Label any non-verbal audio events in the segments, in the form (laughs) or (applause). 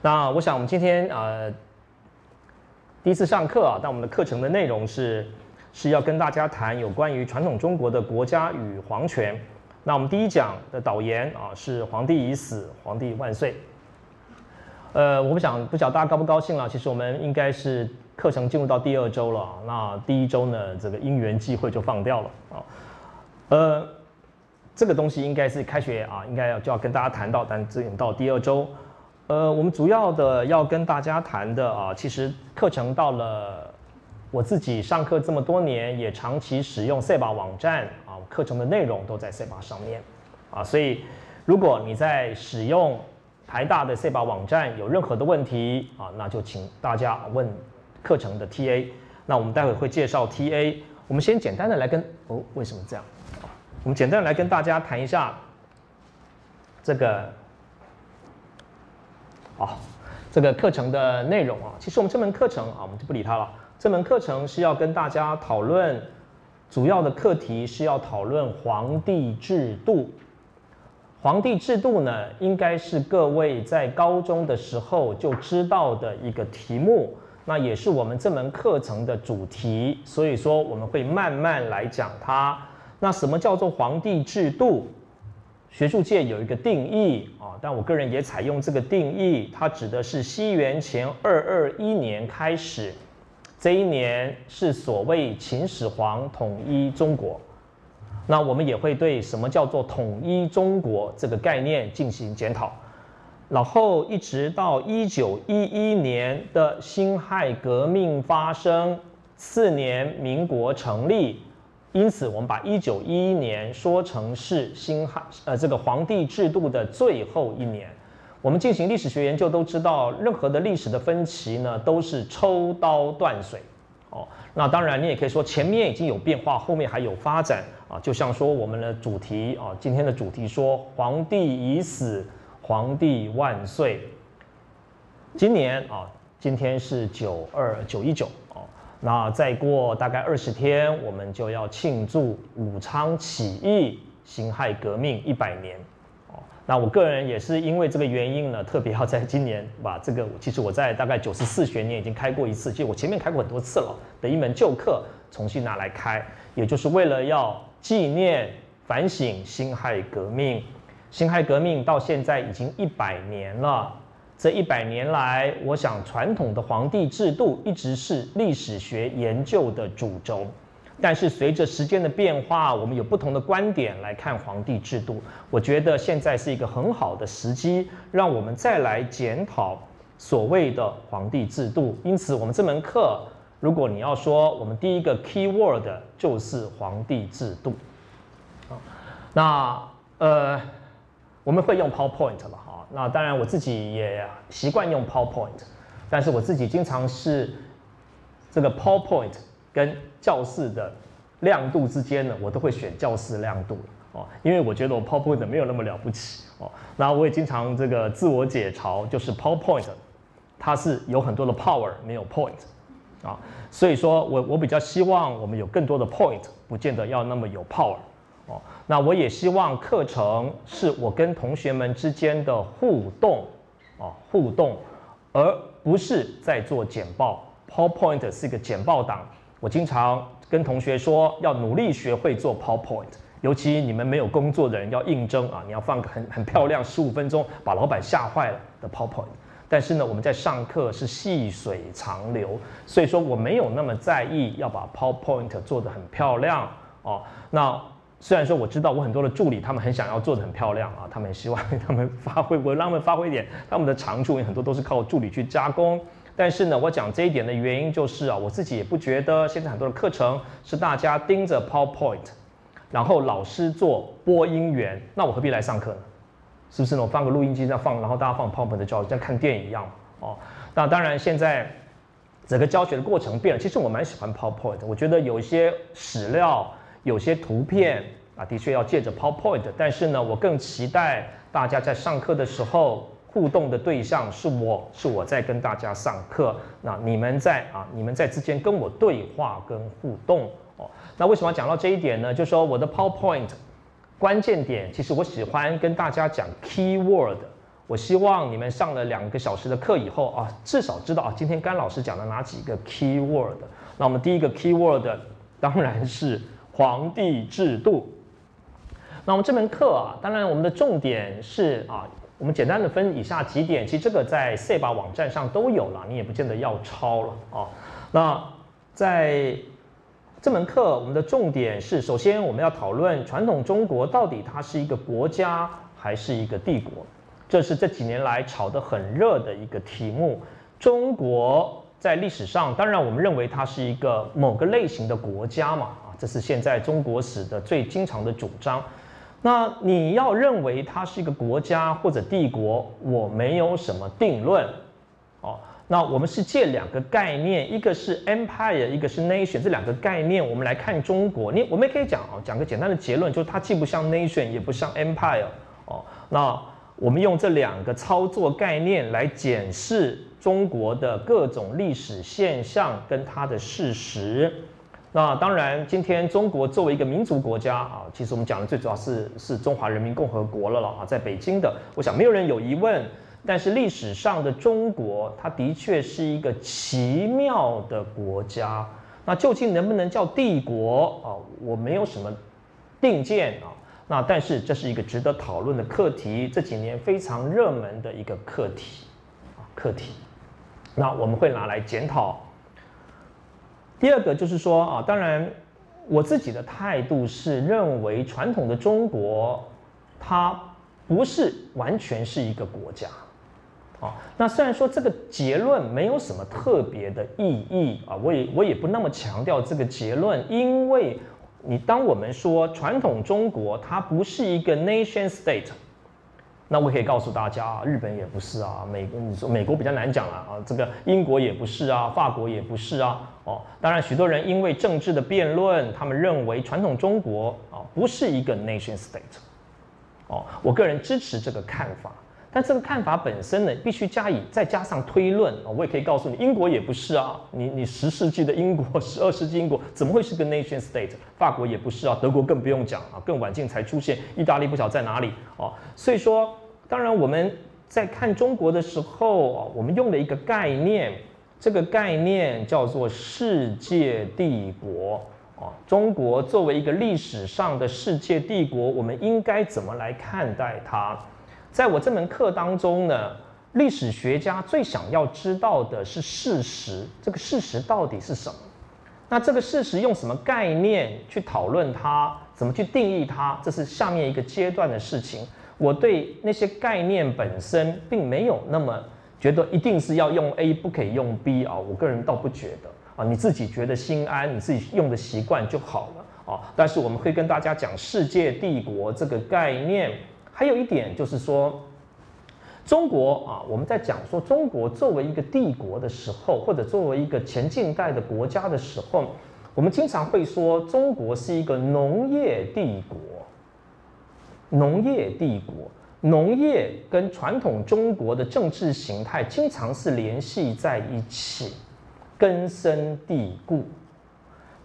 那我想我们今天呃第一次上课啊，但我们的课程的内容是是要跟大家谈有关于传统中国的国家与皇权。那我们第一讲的导言啊是“皇帝已死，皇帝万岁”。呃，我不想不晓得大家高不高兴了。其实我们应该是课程进入到第二周了。那第一周呢，这个因缘际会就放掉了啊。呃，这个东西应该是开学啊，应该要就要跟大家谈到，但只有到第二周。呃，我们主要的要跟大家谈的啊，其实课程到了我自己上课这么多年，也长期使用赛马网站啊，课程的内容都在赛马上面啊，所以如果你在使用台大的 C 把网站有任何的问题啊，那就请大家问课程的 TA。那我们待会会介绍 TA。我们先简单的来跟哦，为什么这样？我们简单来跟大家谈一下这个好，这个课程的内容啊。其实我们这门课程啊，我们就不理它了。这门课程是要跟大家讨论，主要的课题是要讨论皇帝制度。皇帝制度呢，应该是各位在高中的时候就知道的一个题目，那也是我们这门课程的主题，所以说我们会慢慢来讲它。那什么叫做皇帝制度？学术界有一个定义啊，但我个人也采用这个定义，它指的是西元前二二一年开始，这一年是所谓秦始皇统一中国。那我们也会对什么叫做统一中国这个概念进行检讨，然后一直到一九一一年的辛亥革命发生，次年民国成立，因此我们把一九一一年说成是辛亥呃这个皇帝制度的最后一年。我们进行历史学研究都知道，任何的历史的分歧呢都是抽刀断水。哦，那当然，你也可以说前面已经有变化，后面还有发展啊。就像说我们的主题啊，今天的主题说皇帝已死，皇帝万岁。今年啊，今天是九二九一九，那再过大概二十天，我们就要庆祝武昌起义、辛亥革命一百年。哦那我个人也是因为这个原因呢，特别要在今年把这个，其实我在大概九十四学年已经开过一次，其实我前面开过很多次了的一门旧课重新拿来开，也就是为了要纪念反省辛亥革命。辛亥革命到现在已经一百年了，这一百年来，我想传统的皇帝制度一直是历史学研究的主轴。但是随着时间的变化，我们有不同的观点来看皇帝制度。我觉得现在是一个很好的时机，让我们再来检讨所谓的皇帝制度。因此，我们这门课，如果你要说，我们第一个 key word 就是皇帝制度。那呃，我们会用 PowerPoint 了哈。那当然，我自己也习惯用 PowerPoint，但是我自己经常是这个 PowerPoint。跟教室的亮度之间呢，我都会选教室亮度哦，因为我觉得我 PowerPoint 没有那么了不起哦。那我也经常这个自我解嘲，就是 PowerPoint 它是有很多的 power，没有 point 啊。所以说我我比较希望我们有更多的 point，不见得要那么有 power 哦。那我也希望课程是我跟同学们之间的互动哦，互动，而不是在做简报。PowerPoint 是一个简报档。我经常跟同学说，要努力学会做 PowerPoint，尤其你们没有工作的人要应征啊，你要放个很很漂亮，十五分钟把老板吓坏了的 PowerPoint。但是呢，我们在上课是细水长流，所以说我没有那么在意要把 PowerPoint 做得很漂亮哦。那虽然说我知道我很多的助理他们很想要做的很漂亮啊，他们希望 (laughs) 他们发挥，我让他们发挥一点他们的长处，因为很多都是靠助理去加工。但是呢，我讲这一点的原因就是啊，我自己也不觉得现在很多的课程是大家盯着 PowerPoint，然后老师做播音员，那我何必来上课呢？是不是呢？我放个录音机在放，然后大家放 PowerPoint 的教，像看电影一样哦。那当然，现在整个教学的过程变了。其实我蛮喜欢 PowerPoint，我觉得有一些史料、有些图片啊，的确要借着 PowerPoint。但是呢，我更期待大家在上课的时候。互动的对象是我，是我在跟大家上课。那你们在啊，你们在之间跟我对话跟互动哦。那为什么要讲到这一点呢？就说我的 PowerPoint 关键点，其实我喜欢跟大家讲 key word。我希望你们上了两个小时的课以后啊，至少知道啊，今天甘老师讲了哪几个 key word。那我们第一个 key word 当然是皇帝制度。那我们这门课啊，当然我们的重点是啊，我们简单的分以下几点，其实这个在 C 巴网站上都有了，你也不见得要抄了啊。那在这门课，我们的重点是，首先我们要讨论传统中国到底它是一个国家还是一个帝国。这是这几年来炒得很热的一个题目。中国在历史上，当然我们认为它是一个某个类型的国家嘛，啊，这是现在中国史的最经常的主张。那你要认为它是一个国家或者帝国，我没有什么定论。哦，那我们是借两个概念，一个是 empire，一个是 nation，这两个概念我们来看中国。你我们也可以讲啊，讲个简单的结论，就是它既不像 nation，也不像 empire。哦，那。我们用这两个操作概念来检视中国的各种历史现象跟它的事实。那当然，今天中国作为一个民族国家啊，其实我们讲的最主要是是中华人民共和国了了啊，在北京的，我想没有人有疑问。但是历史上的中国，它的确是一个奇妙的国家。那究竟能不能叫帝国啊？我没有什么定见啊。那但是这是一个值得讨论的课题，这几年非常热门的一个课题啊课题。那我们会拿来检讨。第二个就是说啊，当然我自己的态度是认为传统的中国它不是完全是一个国家啊。那虽然说这个结论没有什么特别的意义啊，我也我也不那么强调这个结论，因为。你当我们说传统中国它不是一个 nation state，那我可以告诉大家啊，日本也不是啊，美国你说美国比较难讲了啊，这个英国也不是啊，法国也不是啊，哦，当然许多人因为政治的辩论，他们认为传统中国啊不是一个 nation state，哦，我个人支持这个看法。但这个看法本身呢，必须加以再加上推论啊！我也可以告诉你，英国也不是啊，你你十世纪的英国，(laughs) 十二世纪英国怎么会是个 nation state？法国也不是啊，德国更不用讲啊，更晚近才出现，意大利不晓在哪里哦。所以说，当然我们在看中国的时候啊，我们用的一个概念，这个概念叫做世界帝国啊。中国作为一个历史上的世界帝国，我们应该怎么来看待它？在我这门课当中呢，历史学家最想要知道的是事实，这个事实到底是什么？那这个事实用什么概念去讨论它？怎么去定义它？这是下面一个阶段的事情。我对那些概念本身并没有那么觉得一定是要用 A 不可以用 B 啊，我个人倒不觉得啊，你自己觉得心安，你自己用的习惯就好了啊。但是我们会跟大家讲世界帝国这个概念。还有一点就是说，中国啊，我们在讲说中国作为一个帝国的时候，或者作为一个前近代的国家的时候，我们经常会说中国是一个农业帝国。农业帝国，农业跟传统中国的政治形态经常是联系在一起，根深蒂固。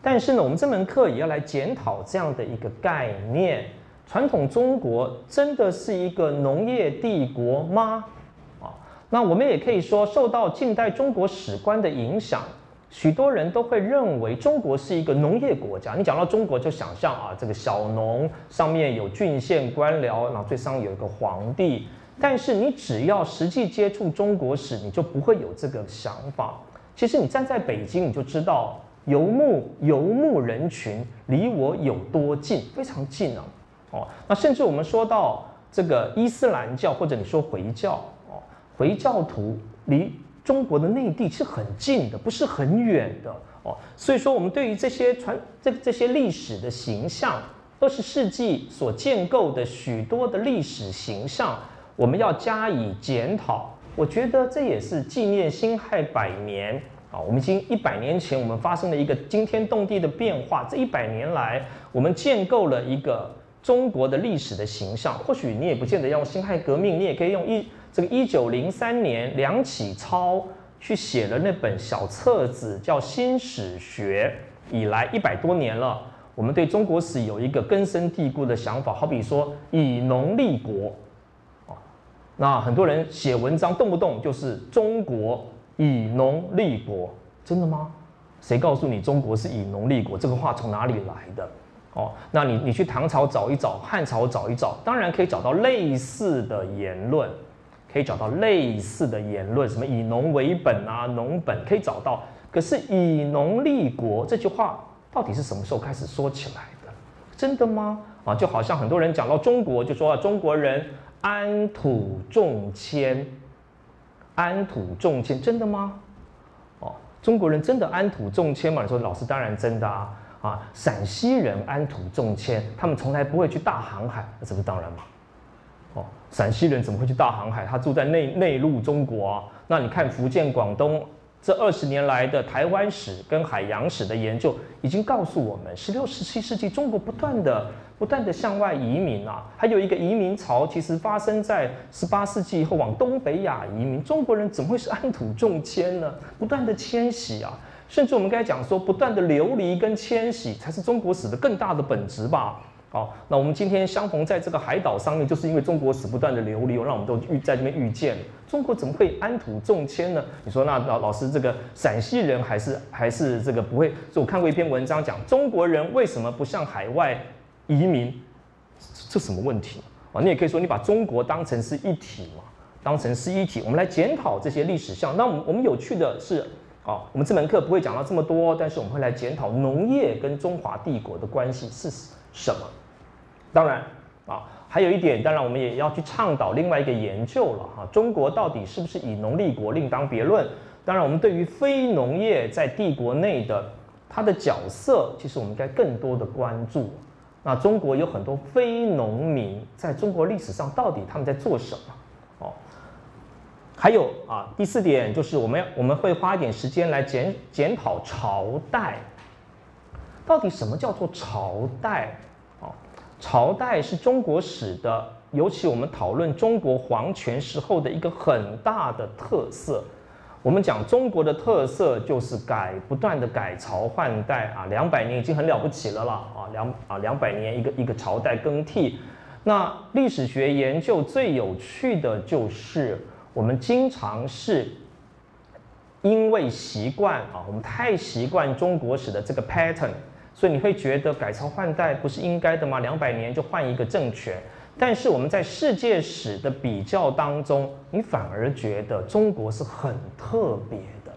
但是呢，我们这门课也要来检讨这样的一个概念。传统中国真的是一个农业帝国吗？啊，那我们也可以说，受到近代中国史观的影响，许多人都会认为中国是一个农业国家。你讲到中国，就想象啊，这个小农上面有郡县官僚，然后最上有一个皇帝。但是你只要实际接触中国史，你就不会有这个想法。其实你站在北京，你就知道游牧游牧人群离我有多近，非常近啊。哦，那甚至我们说到这个伊斯兰教，或者你说回教，哦，回教徒离中国的内地是很近的，不是很远的，哦，所以说我们对于这些传这这些历史的形象，二十世纪所建构的许多的历史形象，我们要加以检讨。我觉得这也是纪念辛亥百年啊，我们已经一百年前我们发生了一个惊天动地的变化，这一百年来我们建构了一个。中国的历史的形象，或许你也不见得要用辛亥革命，你也可以用一这个一九零三年梁启超去写了那本小册子，叫《新史学》。以来一百多年了，我们对中国史有一个根深蒂固的想法，好比说以农立国，啊，那很多人写文章动不动就是中国以农立国，真的吗？谁告诉你中国是以农立国？这个话从哪里来的？哦，那你你去唐朝找一找，汉朝找一找，当然可以找到类似的言论，可以找到类似的言论，什么以农为本啊，农本可以找到。可是以农立国这句话到底是什么时候开始说起来的？真的吗？啊，就好像很多人讲到中国，就说啊中国人安土重迁，安土重迁，真的吗？哦，中国人真的安土重迁吗？你说老师当然真的啊。啊，陕西人安土重迁，他们从来不会去大航海，那这不是当然吗？哦，陕西人怎么会去大航海？他住在内内陆中国啊。那你看福建、广东这二十年来的台湾史跟海洋史的研究，已经告诉我们，十六、十七世纪中国不断的、不断的向外移民啊，还有一个移民潮，其实发生在十八世纪以后往东北亚移民。中国人怎么会是安土重迁呢？不断的迁徙啊。甚至我们刚才讲说，不断的流离跟迁徙才是中国史的更大的本质吧。好，那我们今天相逢在这个海岛上面，就是因为中国史不断的流离，让我们都遇在这边遇见。中国怎么会安土重迁呢？你说那老老师这个陕西人还是还是这个不会？就我看过一篇文章讲中国人为什么不向海外移民？这什么问题啊？你也可以说你把中国当成是一体嘛，当成是一体。我们来检讨这些历史上，那我们我们有趣的是。好，我们这门课不会讲到这么多，但是我们会来检讨农业跟中华帝国的关系是什么。当然，啊，还有一点，当然我们也要去倡导另外一个研究了哈，中国到底是不是以农立国另当别论。当然，我们对于非农业在帝国内的它的角色，其实我们应该更多的关注。那中国有很多非农民，在中国历史上到底他们在做什么？哦。还有啊，第四点就是我们要我们会花一点时间来检检讨朝代，到底什么叫做朝代？朝代是中国史的，尤其我们讨论中国皇权时候的一个很大的特色。我们讲中国的特色就是改不断的改朝换代啊，两百年已经很了不起了啦啊，两啊两百年一个一个朝代更替。那历史学研究最有趣的就是。我们经常是因为习惯啊，我们太习惯中国史的这个 pattern，所以你会觉得改朝换代不是应该的吗？两百年就换一个政权。但是我们在世界史的比较当中，你反而觉得中国是很特别的。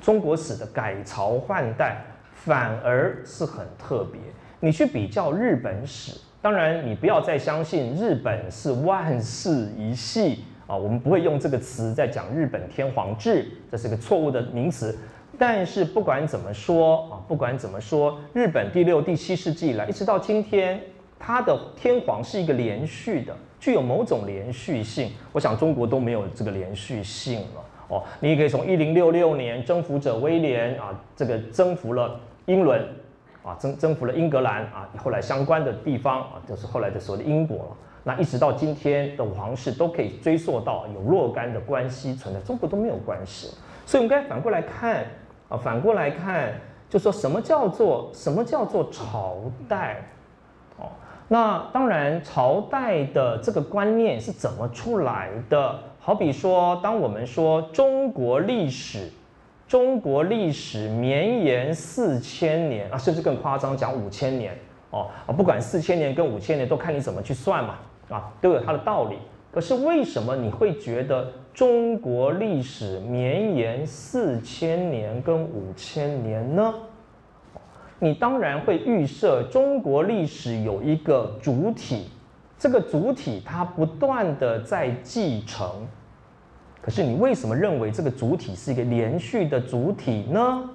中国史的改朝换代反而是很特别。你去比较日本史，当然你不要再相信日本是万世一系。啊，我们不会用这个词在讲日本天皇制，这是个错误的名词。但是不管怎么说啊，不管怎么说，日本第六、第七世纪以来，一直到今天，它的天皇是一个连续的，具有某种连续性。我想中国都没有这个连续性了。哦，你也可以从一零六六年征服者威廉啊，这个征服了英伦，啊，征征服了英格兰啊，后来相关的地方啊，就是后来的所谓的英国了。那一直到今天的皇室都可以追溯到有若干的关系存在，中国都没有关系，所以我们该反过来看啊，反过来看，就说什么叫做什么叫做朝代？哦，那当然朝代的这个观念是怎么出来的？好比说，当我们说中国历史，中国历史绵延四千年啊，甚至更夸张讲五千年哦啊，不管四千年跟五千年，都看你怎么去算嘛。啊，都有它的道理。可是为什么你会觉得中国历史绵延四千年跟五千年呢？你当然会预设中国历史有一个主体，这个主体它不断的在继承。可是你为什么认为这个主体是一个连续的主体呢？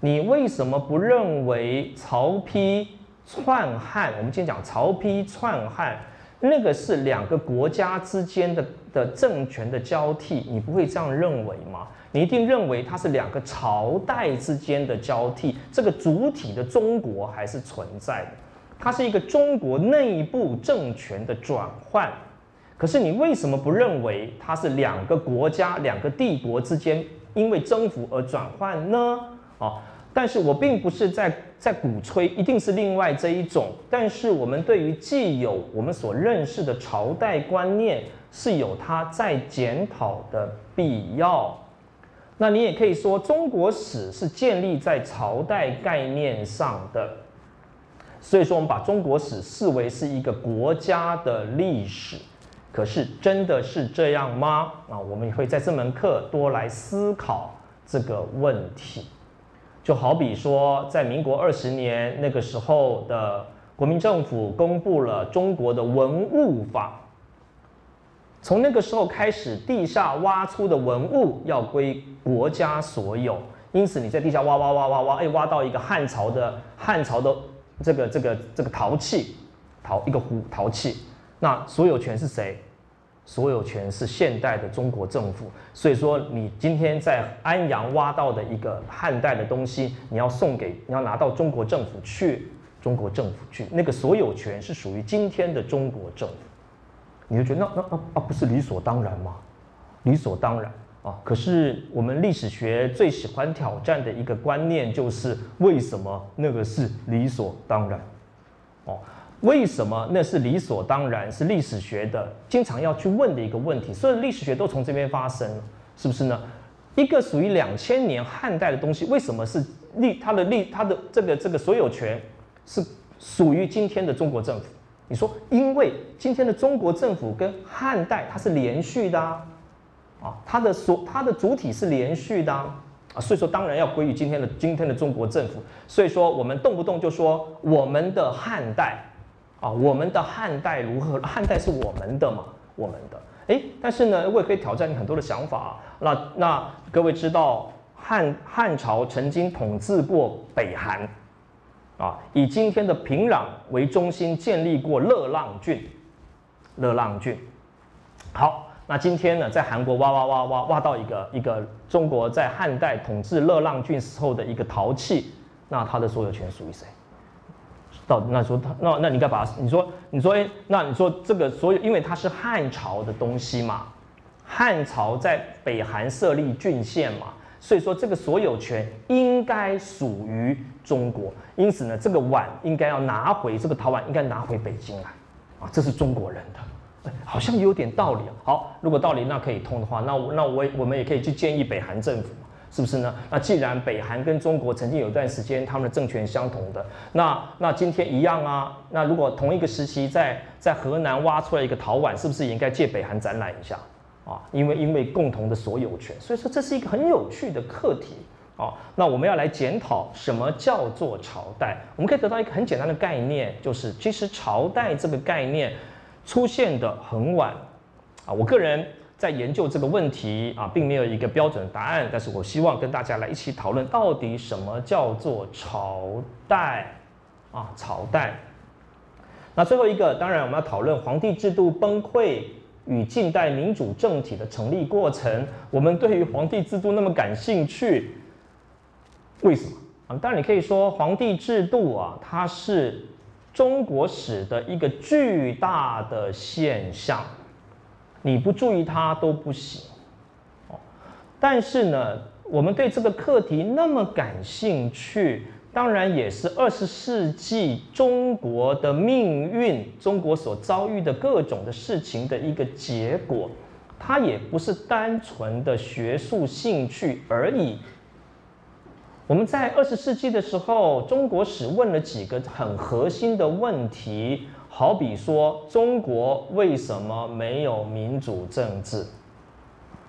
你为什么不认为曹丕篡汉？我们今天讲曹丕篡汉。那个是两个国家之间的的政权的交替，你不会这样认为吗？你一定认为它是两个朝代之间的交替，这个主体的中国还是存在的，它是一个中国内部政权的转换。可是你为什么不认为它是两个国家、两个帝国之间因为征服而转换呢？啊？但是我并不是在在鼓吹一定是另外这一种，但是我们对于既有我们所认识的朝代观念，是有它在检讨的必要。那你也可以说，中国史是建立在朝代概念上的，所以说我们把中国史视为是一个国家的历史。可是真的是这样吗？啊，我们也会在这门课多来思考这个问题。就好比说，在民国二十年那个时候的国民政府公布了中国的文物法。从那个时候开始，地下挖出的文物要归国家所有。因此，你在地下挖挖挖挖挖，哎，挖到一个汉朝的汉朝的这个这个这个陶器，陶一个壶陶器，那所有权是谁？所有权是现代的中国政府。所以说，你今天在安阳挖到的一个汉代的东西，你要送给，你要拿到中国政府去，中国政府去，那个所有权是属于今天的中国政府。你就觉得那那那啊不是理所当然吗？理所当然啊！可是我们历史学最喜欢挑战的一个观念就是为什么那个是理所当然？哦，为什么那是理所当然？是历史学的经常要去问的一个问题。所有历史学都从这边发生，是不是呢？一个属于两千年汉代的东西，为什么是历它的历它的这个这个所有权是属于今天的中国政府？你说，因为今天的中国政府跟汉代它是连续的啊，啊，它的所它的主体是连续的啊，所以说当然要归于今天的今天的中国政府。所以说我们动不动就说我们的汉代啊，我们的汉代如何？汉代是我们的嘛，我们的。哎，但是呢，我也可以挑战你很多的想法。啊那那各位知道汉汉朝曾经统治过北韩。啊，以今天的平壤为中心建立过乐浪郡，乐浪郡。好，那今天呢，在韩国挖挖挖挖挖到一个一个中国在汉代统治乐浪郡时候的一个陶器，那它的所有权属于谁？到那说他那那你该把你说你说哎，那你说这个所有，因为它是汉朝的东西嘛，汉朝在北韩设立郡县嘛。所以说，这个所有权应该属于中国，因此呢，这个碗应该要拿回，这个陶碗应该拿回北京来，啊，这是中国人的，好像有点道理啊。好，如果道理那可以通的话，那我那我我们也可以去建议北韩政府，是不是呢？那既然北韩跟中国曾经有一段时间他们的政权相同的，那那今天一样啊。那如果同一个时期在在河南挖出来一个陶碗，是不是也应该借北韩展览一下？啊，因为因为共同的所有权，所以说这是一个很有趣的课题啊。那我们要来检讨什么叫做朝代？我们可以得到一个很简单的概念，就是其实朝代这个概念出现的很晚啊。我个人在研究这个问题啊，并没有一个标准答案，但是我希望跟大家来一起讨论，到底什么叫做朝代啊？朝代。那最后一个，当然我们要讨论皇帝制度崩溃。与近代民主政体的成立过程，我们对于皇帝制度那么感兴趣，为什么啊？当然，你可以说皇帝制度啊，它是中国史的一个巨大的现象，你不注意它都不行。哦，但是呢，我们对这个课题那么感兴趣。当然也是二十世纪中国的命运，中国所遭遇的各种的事情的一个结果，它也不是单纯的学术兴趣而已。我们在二十世纪的时候，中国史问了几个很核心的问题，好比说，中国为什么没有民主政治？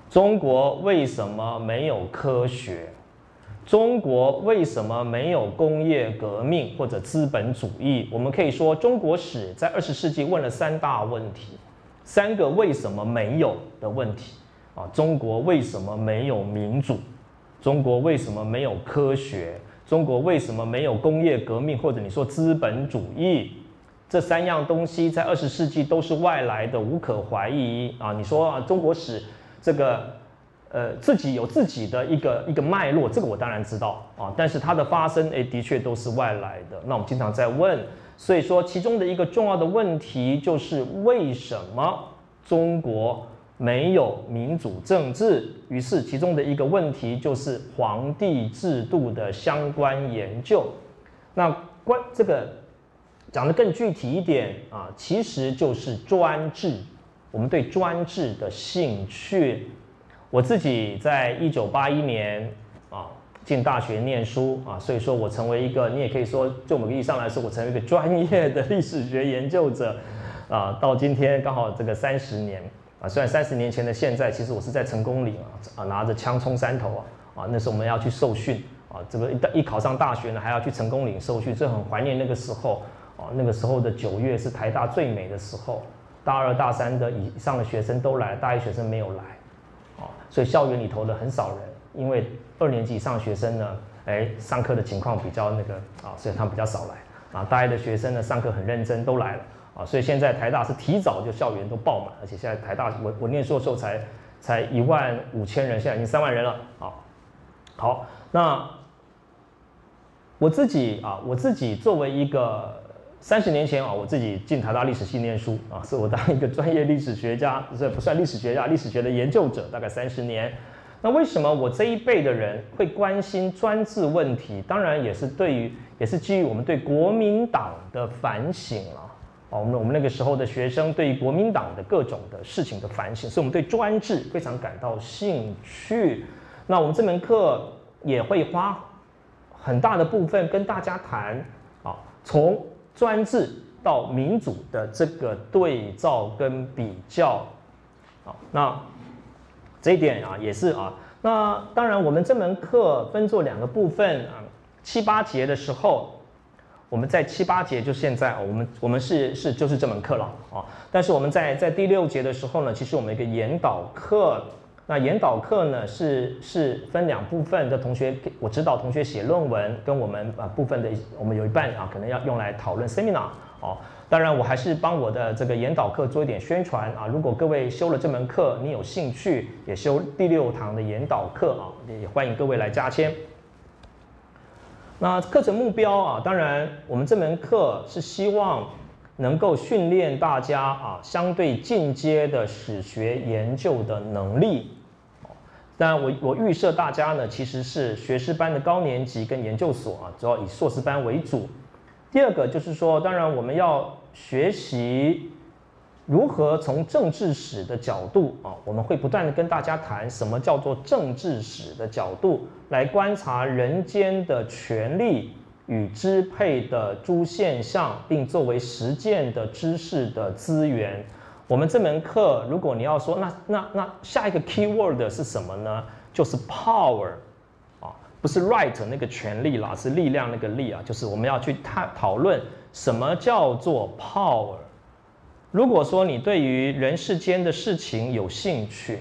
中国为什么没有科学？中国为什么没有工业革命或者资本主义？我们可以说，中国史在二十世纪问了三大问题，三个为什么没有的问题啊？中国为什么没有民主？中国为什么没有科学？中国为什么没有工业革命或者你说资本主义？这三样东西在二十世纪都是外来的，无可怀疑啊！你说啊，中国史这个。呃，自己有自己的一个一个脉络，这个我当然知道啊。但是它的发生，哎，的确都是外来的。那我们经常在问，所以说其中的一个重要的问题就是为什么中国没有民主政治？于是其中的一个问题就是皇帝制度的相关研究。那关这个讲的更具体一点啊，其实就是专制我们对专制的兴趣。我自己在一九八一年啊进大学念书啊，所以说我成为一个，你也可以说，就某个意义上来说，我成为一个专业的历史学研究者啊。到今天刚好这个三十年啊，虽然三十年前的现在，其实我是在成功岭啊啊拿着枪冲山头啊啊，那时候我们要去受训啊，这个一一考上大学呢，还要去成功岭受训，所以很怀念那个时候啊，那个时候的九月是台大最美的时候。大二、大三的以上的学生都来，大一学生没有来，啊，所以校园里头的很少人，因为二年级以上学生呢，哎，上课的情况比较那个啊，所以他们比较少来啊。大一的学生呢，上课很认真，都来了啊。所以现在台大是提早就校园都爆满，而且现在台大我我念书的时候才才一万五千人，现在已经三万人了啊。好，那我自己啊，我自己作为一个。三十年前啊，我自己进台大历史系念书啊，是我当一个专业历史学家，这不算历史学家，历史学的研究者，大概三十年。那为什么我这一辈的人会关心专制问题？当然也是对于，也是基于我们对国民党的反省啊。哦，我们我们那个时候的学生对于国民党的各种的事情的反省，所以我们对专制非常感到兴趣。那我们这门课也会花很大的部分跟大家谈啊，从专制到民主的这个对照跟比较，好，那这一点啊也是啊。那当然，我们这门课分作两个部分啊，七八节的时候，我们在七八节就现在，我们我们是是就是这门课了啊。但是我们在在第六节的时候呢，其实我们一个研导课。那研导课呢是是分两部分的同学，我指导同学写论文，跟我们啊部分的我们有一半啊可能要用来讨论 seminar 哦。当然我还是帮我的这个研导课做一点宣传啊。如果各位修了这门课，你有兴趣也修第六堂的研导课啊，也欢迎各位来加签。那课程目标啊，当然我们这门课是希望能够训练大家啊相对进阶的史学研究的能力。当然，我我预设大家呢，其实是学士班的高年级跟研究所啊，主要以硕士班为主。第二个就是说，当然我们要学习如何从政治史的角度啊，我们会不断的跟大家谈什么叫做政治史的角度来观察人间的权力与支配的诸现象，并作为实践的知识的资源。我们这门课，如果你要说那那那下一个 key word 是什么呢？就是 power 啊，不是 right 那个权利啦，是力量那个力啊，就是我们要去探讨论什么叫做 power。如果说你对于人世间的事情有兴趣，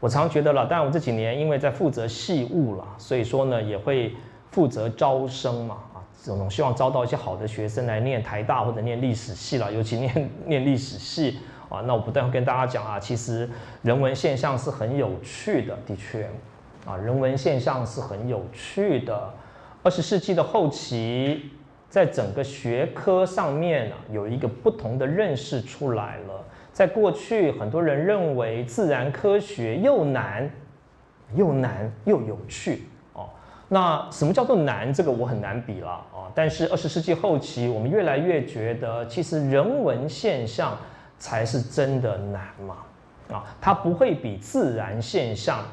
我常觉得了，但我这几年因为在负责系务了，所以说呢也会负责招生嘛。啊总希望招到一些好的学生来念台大或者念历史系了，尤其念 (laughs) 念历史系啊。那我不断跟大家讲啊，其实人文现象是很有趣的，的确啊，人文现象是很有趣的。二十世纪的后期，在整个学科上面啊，有一个不同的认识出来了。在过去，很多人认为自然科学又难又难又有趣哦。那什么叫做难？这个我很难比了啊！但是二十世纪后期，我们越来越觉得，其实人文现象才是真的难嘛！啊，它不会比自然现象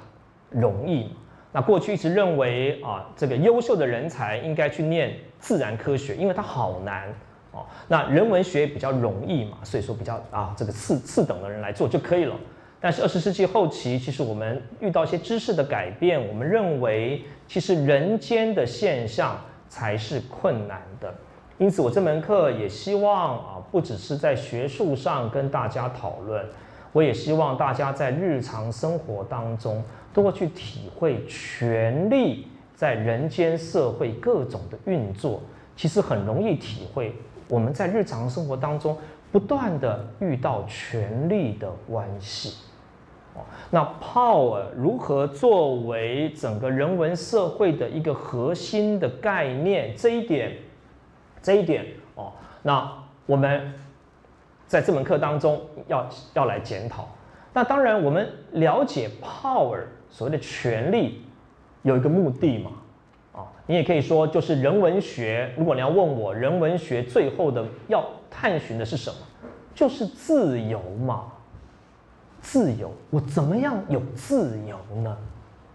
容易。那过去一直认为啊，这个优秀的人才应该去念自然科学，因为它好难哦。那人文学比较容易嘛，所以说比较啊，这个次次等的人来做就可以了。但是二十世纪后期，其实我们遇到一些知识的改变，我们认为其实人间的现象才是困难的。因此，我这门课也希望啊，不只是在学术上跟大家讨论，我也希望大家在日常生活当中都会去体会权力在人间社会各种的运作。其实很容易体会，我们在日常生活当中不断的遇到权力的关系。哦那 power 如何作为整个人文社会的一个核心的概念？这一点，这一点哦，那我们在这门课当中要要来检讨。那当然，我们了解 power 所谓的权利有一个目的嘛？啊，你也可以说就是人文学。如果你要问我，人文学最后的要探寻的是什么？就是自由嘛。自由，我怎么样有自由呢？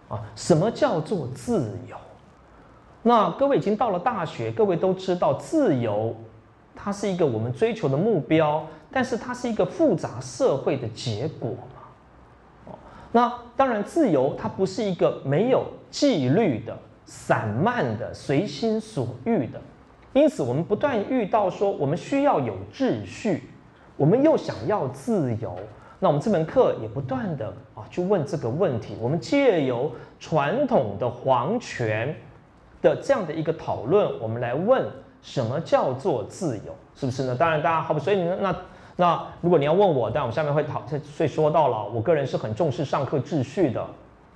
啊，什么叫做自由？那各位已经到了大学，各位都知道，自由它是一个我们追求的目标，但是它是一个复杂社会的结果。那当然，自由它不是一个没有纪律的、散漫的、随心所欲的。因此，我们不断遇到说，我们需要有秩序，我们又想要自由。那我们这门课也不断的啊去问这个问题。我们借由传统的皇权的这样的一个讨论，我们来问什么叫做自由，是不是呢？当然，大家好，所以那那如果你要问我，但我们下面会讨，所以说到了，我个人是很重视上课秩序的。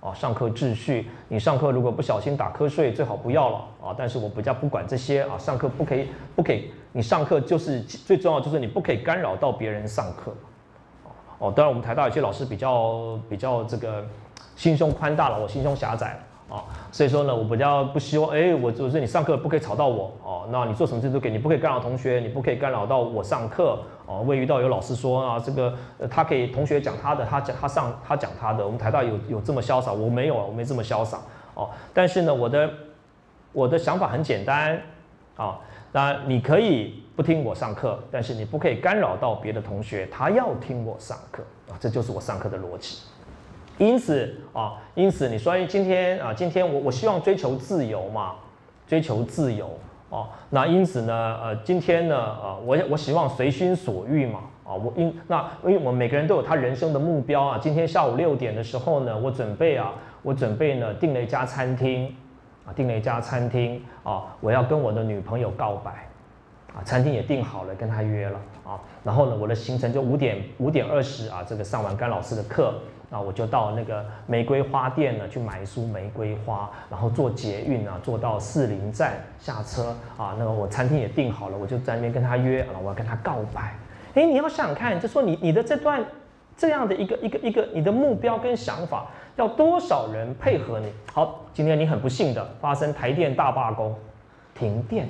啊，上课秩序，你上课如果不小心打瞌睡，最好不要了啊。但是我比较不管这些啊，上课不可以，不可以，你上课就是最重要，就是你不可以干扰到别人上课。哦，当然我们台大有些老师比较比较这个心胸宽大了，我心胸狭窄。啊，所以说呢，我比较不希望，哎，我就是你上课不可以吵到我哦。那你做什么事都给你不可以干扰同学，你不可以干扰到我上课哦。未遇到有老师说啊，这个他可以同学讲他的，他讲他上他讲他的。我们台大有有这么潇洒，我没有，我没这么潇洒哦。但是呢，我的我的想法很简单啊，那你可以不听我上课，但是你不可以干扰到别的同学，他要听我上课啊，这就是我上课的逻辑。因此啊，因此你说今天啊，今天我我希望追求自由嘛，追求自由哦。那因此呢，呃，今天呢，呃，我我希望随心所欲嘛，啊，我因那因为我们每个人都有他人生的目标啊。今天下午六点的时候呢，我准备啊，我准备呢订了一家餐厅啊，订了一家餐厅啊，我要跟我的女朋友告白啊，餐厅也订好了，跟她约了啊。然后呢，我的行程就五点五点二十啊，这个上完甘老师的课。那我就到那个玫瑰花店呢，去买一束玫瑰花，然后坐捷运啊，坐到士林站下车啊。那个我餐厅也订好了，我就在那边跟他约啊，我要跟他告白。哎，你要想想看，就说你你的这段这样的一个一个一个你的目标跟想法，要多少人配合你？好，今天你很不幸的发生台电大罢工，停电，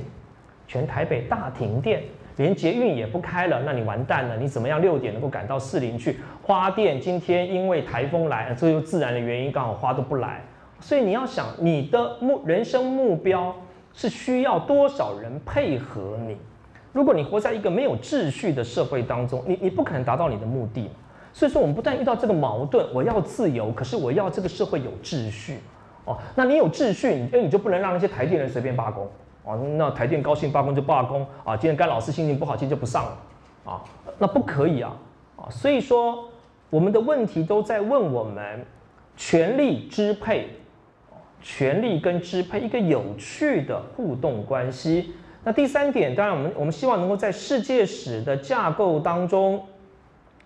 全台北大停电。连捷运也不开了，那你完蛋了！你怎么样六点能够赶到士林去？花店今天因为台风来，这又自然的原因，刚好花都不来。所以你要想，你的目人生目标是需要多少人配合你？如果你活在一个没有秩序的社会当中，你你不可能达到你的目的。所以说，我们不但遇到这个矛盾，我要自由，可是我要这个社会有秩序。哦，那你有秩序，因为你就不能让那些台电人随便罢工。哦，那台电高兴罢工就罢工啊！今天甘老师心情不好，今天就不上了啊！那不可以啊！啊，所以说我们的问题都在问我们权力支配，权力跟支配一个有趣的互动关系。那第三点，当然我们我们希望能够在世界史的架构当中，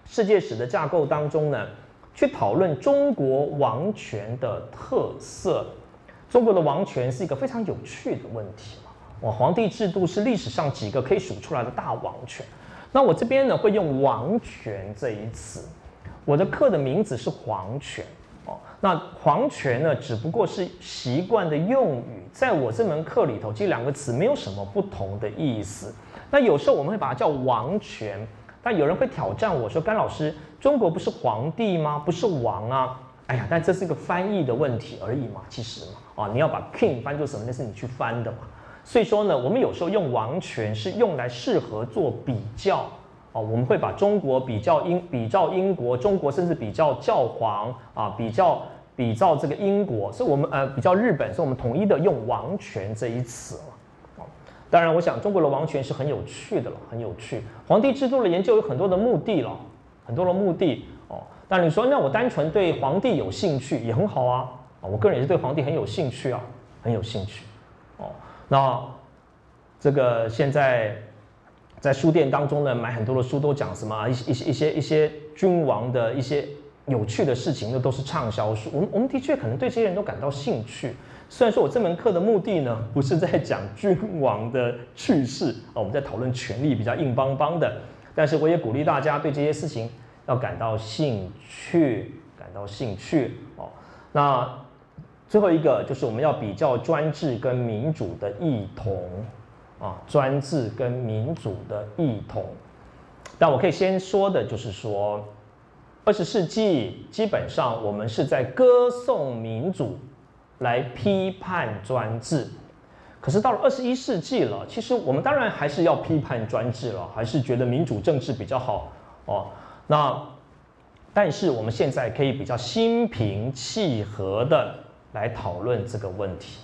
世界史的架构当中呢，去讨论中国王权的特色。中国的王权是一个非常有趣的问题。我皇帝制度是历史上几个可以数出来的大王权。那我这边呢会用王权这一词，我的课的名字是皇权哦。那皇权呢只不过是习惯的用语，在我这门课里头，这两个词没有什么不同的意思。那有时候我们会把它叫王权，但有人会挑战我说：“甘老师，中国不是皇帝吗？不是王啊？”哎呀，但这是一个翻译的问题而已嘛，其实嘛，啊，你要把 king 翻作什么？那是你去翻的嘛。所以说呢，我们有时候用王权是用来适合做比较哦，我们会把中国比较英比较英国，中国甚至比较教皇啊，比较比较这个英国，所以我们呃比较日本，所以我们统一的用王权这一词了。当然，我想中国的王权是很有趣的了，很有趣。皇帝制度的研究有很多的目的了，很多的目的哦。但你说那我单纯对皇帝有兴趣也很好啊，我个人也是对皇帝很有兴趣啊，很有兴趣。那这个现在在书店当中呢，买很多的书都讲什么？一些一些一些一些君王的一些有趣的事情，那都是畅销书。我们我们的确可能对这些人都感到兴趣。虽然说我这门课的目的呢，不是在讲君王的趣事啊，我们在讨论权力比较硬邦邦的。但是我也鼓励大家对这些事情要感到兴趣，感到兴趣哦。那。最后一个就是我们要比较专制跟民主的异同啊，专制跟民主的异同。但我可以先说的就是说，二十世纪基本上我们是在歌颂民主，来批判专制。可是到了二十一世纪了，其实我们当然还是要批判专制了，还是觉得民主政治比较好哦。那但是我们现在可以比较心平气和的来讨论这个问题。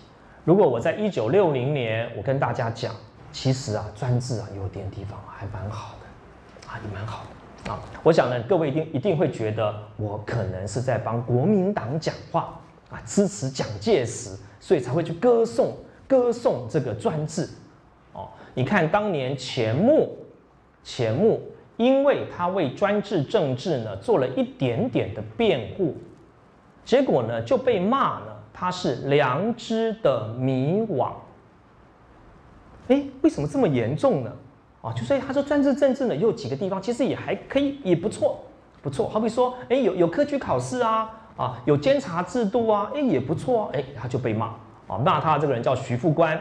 如果我在一九六零年，我跟大家讲，其实啊，专制啊，有点地方还蛮好的，啊，也蛮好的啊。我想呢，各位一定一定会觉得我可能是在帮国民党讲话啊，支持蒋介石，所以才会去歌颂。歌颂这个专制，哦，你看当年钱穆，钱穆因为他为专制政治呢做了一点点的辩护，结果呢就被骂呢他是良知的迷惘。哎，为什么这么严重呢？啊，就所以他说专制政治呢有几个地方其实也还可以，也不错，不错。好比说，哎，有有科举考试啊，啊，有监察制度啊，哎，也不错啊，哎，他就被骂。啊，骂他这个人叫徐副官。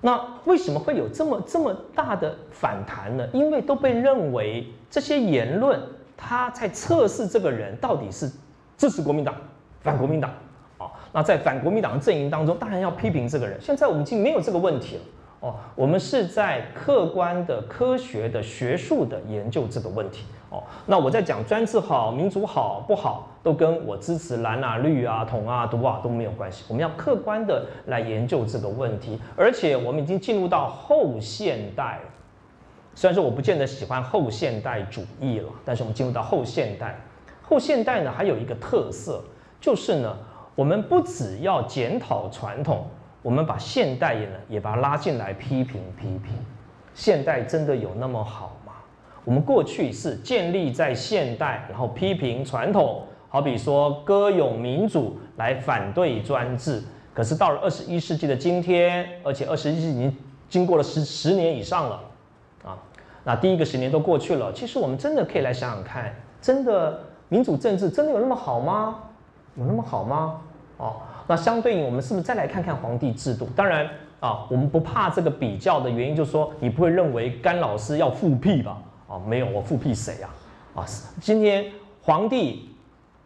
那为什么会有这么这么大的反弹呢？因为都被认为这些言论他在测试这个人到底是支持国民党、反国民党。那在反国民党的阵营当中，当然要批评这个人。现在我们已经没有这个问题了。哦，我们是在客观的、科学的、学术的研究这个问题。哦，那我在讲专制好、民主好不好，都跟我支持蓝啊、绿啊、统啊、独啊都没有关系。我们要客观的来研究这个问题，而且我们已经进入到后现代。虽然说我不见得喜欢后现代主义了，但是我们进入到后现代。后现代呢，还有一个特色，就是呢，我们不只要检讨传统。我们把现代也呢，也把它拉进来批评批评。现代真的有那么好吗？我们过去是建立在现代，然后批评传统，好比说歌咏民主来反对专制。可是到了二十一世纪的今天，而且二十一世纪已经经过了十十年以上了啊，那第一个十年都过去了。其实我们真的可以来想想看，真的民主政治真的有那么好吗？有那么好吗？哦。那相对应，我们是不是再来看看皇帝制度？当然啊，我们不怕这个比较的原因，就是说你不会认为甘老师要复辟吧？啊，没有，我复辟谁啊？啊，今天皇帝，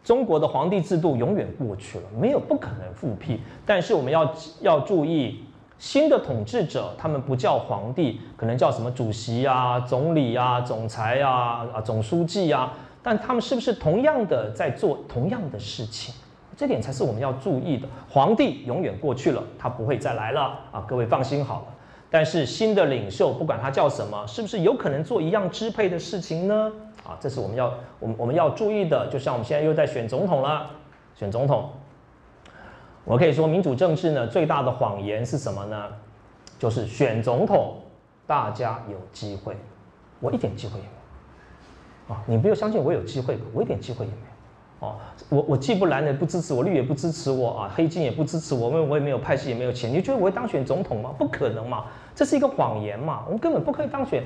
中国的皇帝制度永远过去了，没有不可能复辟。但是我们要要注意，新的统治者他们不叫皇帝，可能叫什么主席啊、总理啊、总裁啊、啊总书记啊，但他们是不是同样的在做同样的事情？这点才是我们要注意的。皇帝永远过去了，他不会再来了啊！各位放心好了。但是新的领袖，不管他叫什么，是不是有可能做一样支配的事情呢？啊，这是我们要我们我们要注意的。就像我们现在又在选总统了，选总统，我可以说民主政治呢最大的谎言是什么呢？就是选总统大家有机会，我一点机会也没有啊！你不要相信我有机会，我一点机会也没有。我我既不蓝的不支持我，绿也不支持我啊，黑金也不支持我，因为我也没有派系，也没有钱。你觉得我会当选总统吗？不可能嘛，这是一个谎言嘛，我们根本不可以当选。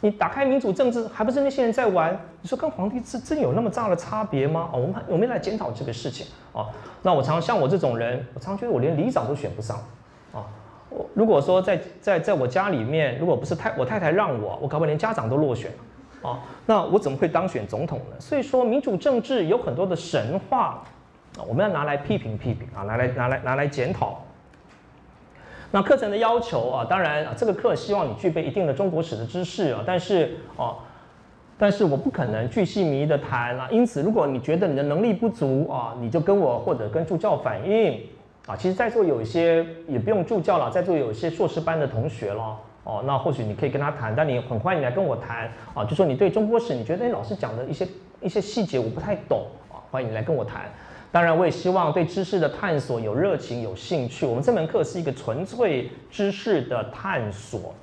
你打开民主政治，还不是那些人在玩？你说跟皇帝是真有那么大的差别吗？哦，我们我们来检讨这个事情哦。那我常常像我这种人，我常常觉得我连里长都选不上啊。我如果说在在在我家里面，如果不是太我太太让我，我搞不好连家长都落选。啊，那我怎么会当选总统呢？所以说，民主政治有很多的神话啊，我们要拿来批评批评啊，拿来拿来拿来检讨。那课程的要求啊，当然啊，这个课希望你具备一定的中国史的知识啊，但是哦，但是我不可能巨细靡的谈啊。因此，如果你觉得你的能力不足啊，你就跟我或者跟助教反映啊。其实，在座有一些也不用助教了，在座有一些硕士班的同学了。哦，那或许你可以跟他谈，但你很欢迎来跟我谈啊，就说你对中国史，你觉得哎老师讲的一些一些细节我不太懂啊，欢迎你来跟我谈。当然，我也希望对知识的探索有热情、有兴趣。我们这门课是一个纯粹知识的探索，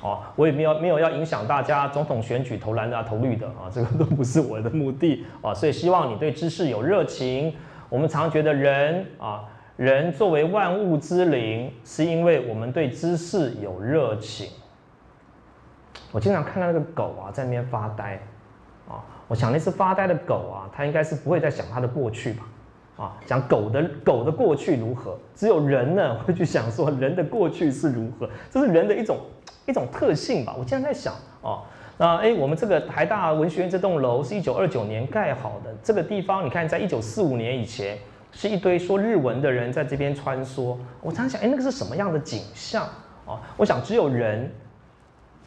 哦，我也没有没有要影响大家总统选举投蓝的、投绿的啊，这个都不是我的目的啊，所以希望你对知识有热情。我们常觉得人啊。人作为万物之灵，是因为我们对知识有热情。我经常看到那个狗啊，在那边发呆，啊，我想那只发呆的狗啊，它应该是不会再想它的过去吧，啊，讲狗的狗的过去如何？只有人呢 (laughs) 会去想说人的过去是如何，这是人的一种一种特性吧。我经常在想，哦，那哎，我们这个台大文学院这栋楼是一九二九年盖好的，这个地方你看，在一九四五年以前，是一堆说日文的人在这边穿梭。我常常想，哎，那个是什么样的景象啊？我想，只有人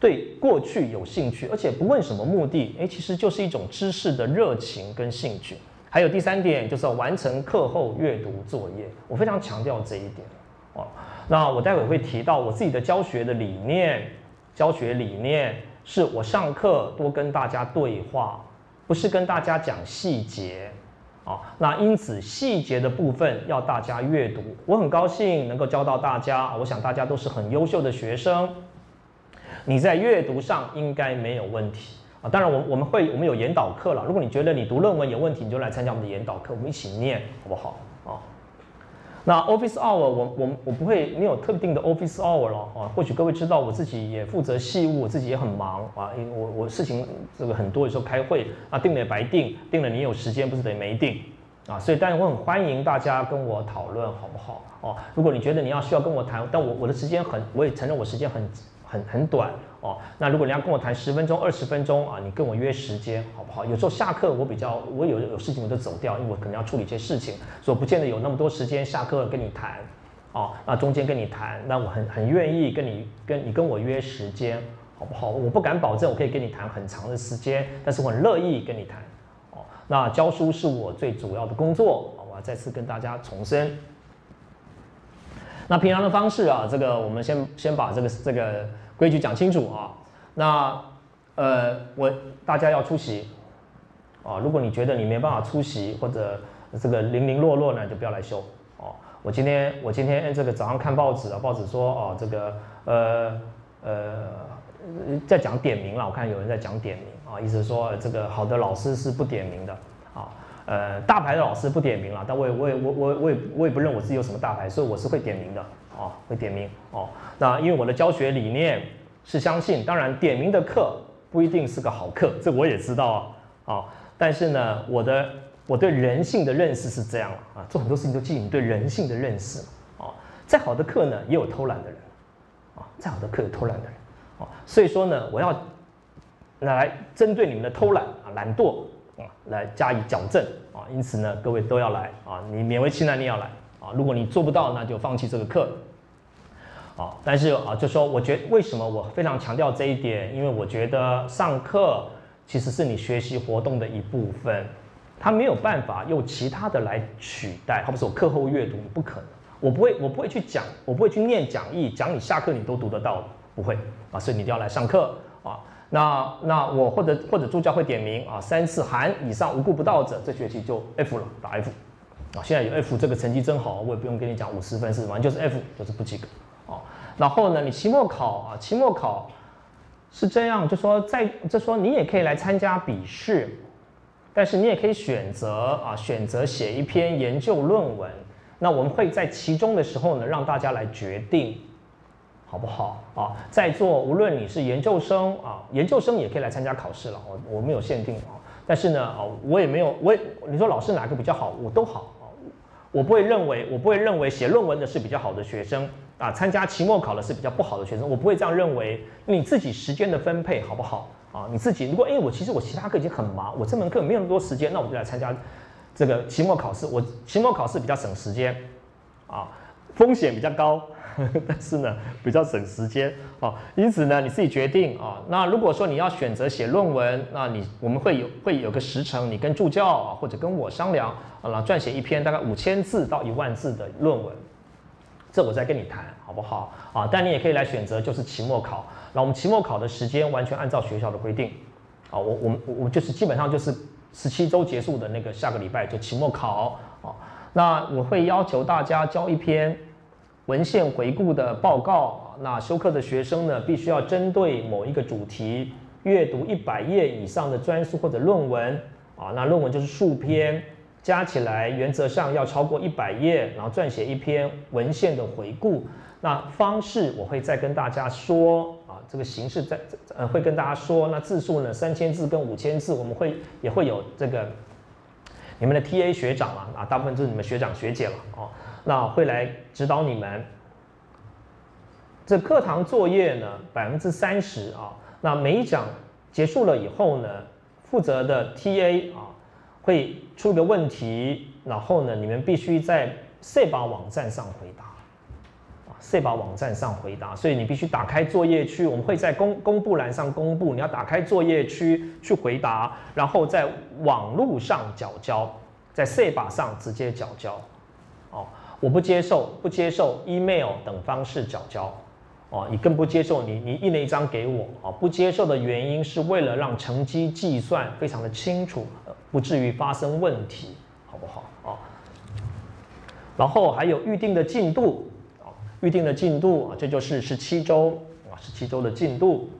对过去有兴趣，而且不问什么目的，哎，其实就是一种知识的热情跟兴趣。还有第三点，就是要完成课后阅读作业。我非常强调这一点哦。那我待会会提到我自己的教学的理念，教学理念。是我上课多跟大家对话，不是跟大家讲细节，啊，那因此细节的部分要大家阅读。我很高兴能够教到大家，我想大家都是很优秀的学生，你在阅读上应该没有问题啊。当然，我我们会我们有研导课了，如果你觉得你读论文有问题，你就来参加我们的研导课，我们一起念好不好？啊那 office hour 我我我不会没有特定的 office hour 了啊，或许各位知道我自己也负责细务，我自己也很忙啊，因为我我事情这个很多有时候开会啊，定了也白定，定了你有时间不是等于没定啊，所以但是我很欢迎大家跟我讨论好不好哦？如果你觉得你要需要跟我谈，但我我的时间很，我也承认我时间很很很短。哦，那如果你要跟我谈十分钟、二十分钟啊，你跟我约时间好不好？有时候下课我比较，我有有事情我就走掉，因为我可能要处理一些事情，所以不见得有那么多时间下课跟你谈。哦，那中间跟你谈，那我很很愿意跟你跟你跟我约时间好不好？我不敢保证我可以跟你谈很长的时间，但是我很乐意跟你谈。哦，那教书是我最主要的工作，我要再次跟大家重申。那平常的方式啊，这个我们先先把这个这个。规矩讲清楚啊，那呃，我大家要出席啊。如果你觉得你没办法出席，或者这个零零落落呢，就不要来修哦。我今天我今天这个早上看报纸啊，报纸说哦，这个呃呃在讲点名了。我看有人在讲点名啊，意思说这个好的老师是不点名的啊。呃，大牌的老师不点名了，但我也我也我我我也我也不认我自己有什么大牌，所以我是会点名的。哦，会点名哦。那因为我的教学理念是相信，当然点名的课不一定是个好课，这我也知道啊。啊，但是呢，我的我对人性的认识是这样啊，做很多事情都基于你对人性的认识啊。再好的课呢，也有偷懒的人啊，再好的课有偷懒的人啊。所以说呢，我要来针对你们的偷懒啊、懒惰啊，来加以矫正啊。因此呢，各位都要来啊，你勉为其难你要来。啊，如果你做不到，那就放弃这个课。好，但是啊，就说我觉为什么我非常强调这一点？因为我觉得上课其实是你学习活动的一部分，它没有办法用其他的来取代。好比说课后阅读，你不可能，我不会，我不会去讲，我不会去念讲义，讲你下课你都读得到，不会啊。所以你一定要来上课。那那我或者或者助教会点名啊，三次含以上无故不到者，这学期就 F 了，打 F。啊，现在有 F 这个成绩真好，我也不用跟你讲五十分是什么，就是 F 就是不及格哦。然后呢，你期末考啊，期末考是这样，就说在就说你也可以来参加笔试，但是你也可以选择啊，选择写一篇研究论文。那我们会在其中的时候呢，让大家来决定，好不好啊？在座无论你是研究生啊，研究生也可以来参加考试了，我我没有限定啊。但是呢，哦，我也没有，我也你说老师哪个比较好，我都好啊。我不会认为，我不会认为写论文的是比较好的学生啊，参加期末考的是比较不好的学生。我不会这样认为。你自己时间的分配好不好啊？你自己如果哎，我其实我其他课已经很忙，我这门课没有那么多时间，那我就来参加这个期末考试。我期末考试比较省时间啊，风险比较高。(laughs) 但是呢，比较省时间啊，因此呢，你自己决定啊。那如果说你要选择写论文，那你我们会有会有个时程，你跟助教啊或者跟我商量啊，撰写一篇大概五千字到一万字的论文，这我再跟你谈好不好啊？但你也可以来选择就是期末考，那我们期末考的时间完全按照学校的规定啊，我我们我就是基本上就是十七周结束的那个下个礼拜就期末考啊。那我会要求大家交一篇。文献回顾的报告，那修课的学生呢，必须要针对某一个主题阅读一百页以上的专书或者论文啊，那论文就是数篇，加起来原则上要超过一百页，然后撰写一篇文献的回顾。那方式我会再跟大家说啊，这个形式在呃会跟大家说。那字数呢，三千字跟五千字，我们会也会有这个你们的 T A 学长啊，啊，大部分就是你们学长学姐了哦。那会来指导你们。这课堂作业呢，百分之三十啊。那每一讲结束了以后呢，负责的 TA 啊会出个问题，然后呢，你们必须在 C 把网站上回答。C 把网站上回答，所以你必须打开作业区，我们会在公公布栏上公布，你要打开作业区去回答，然后在网络上缴交，在 C 把上直接缴交。我不接受，不接受 email 等方式缴交。哦，你更不接受，你你印了一张给我。哦，不接受的原因是为了让成绩计算非常的清楚，不至于发生问题，好不好？哦，然后还有预定的进度啊。预定的进度啊，这就是十七周啊，十七周的进度。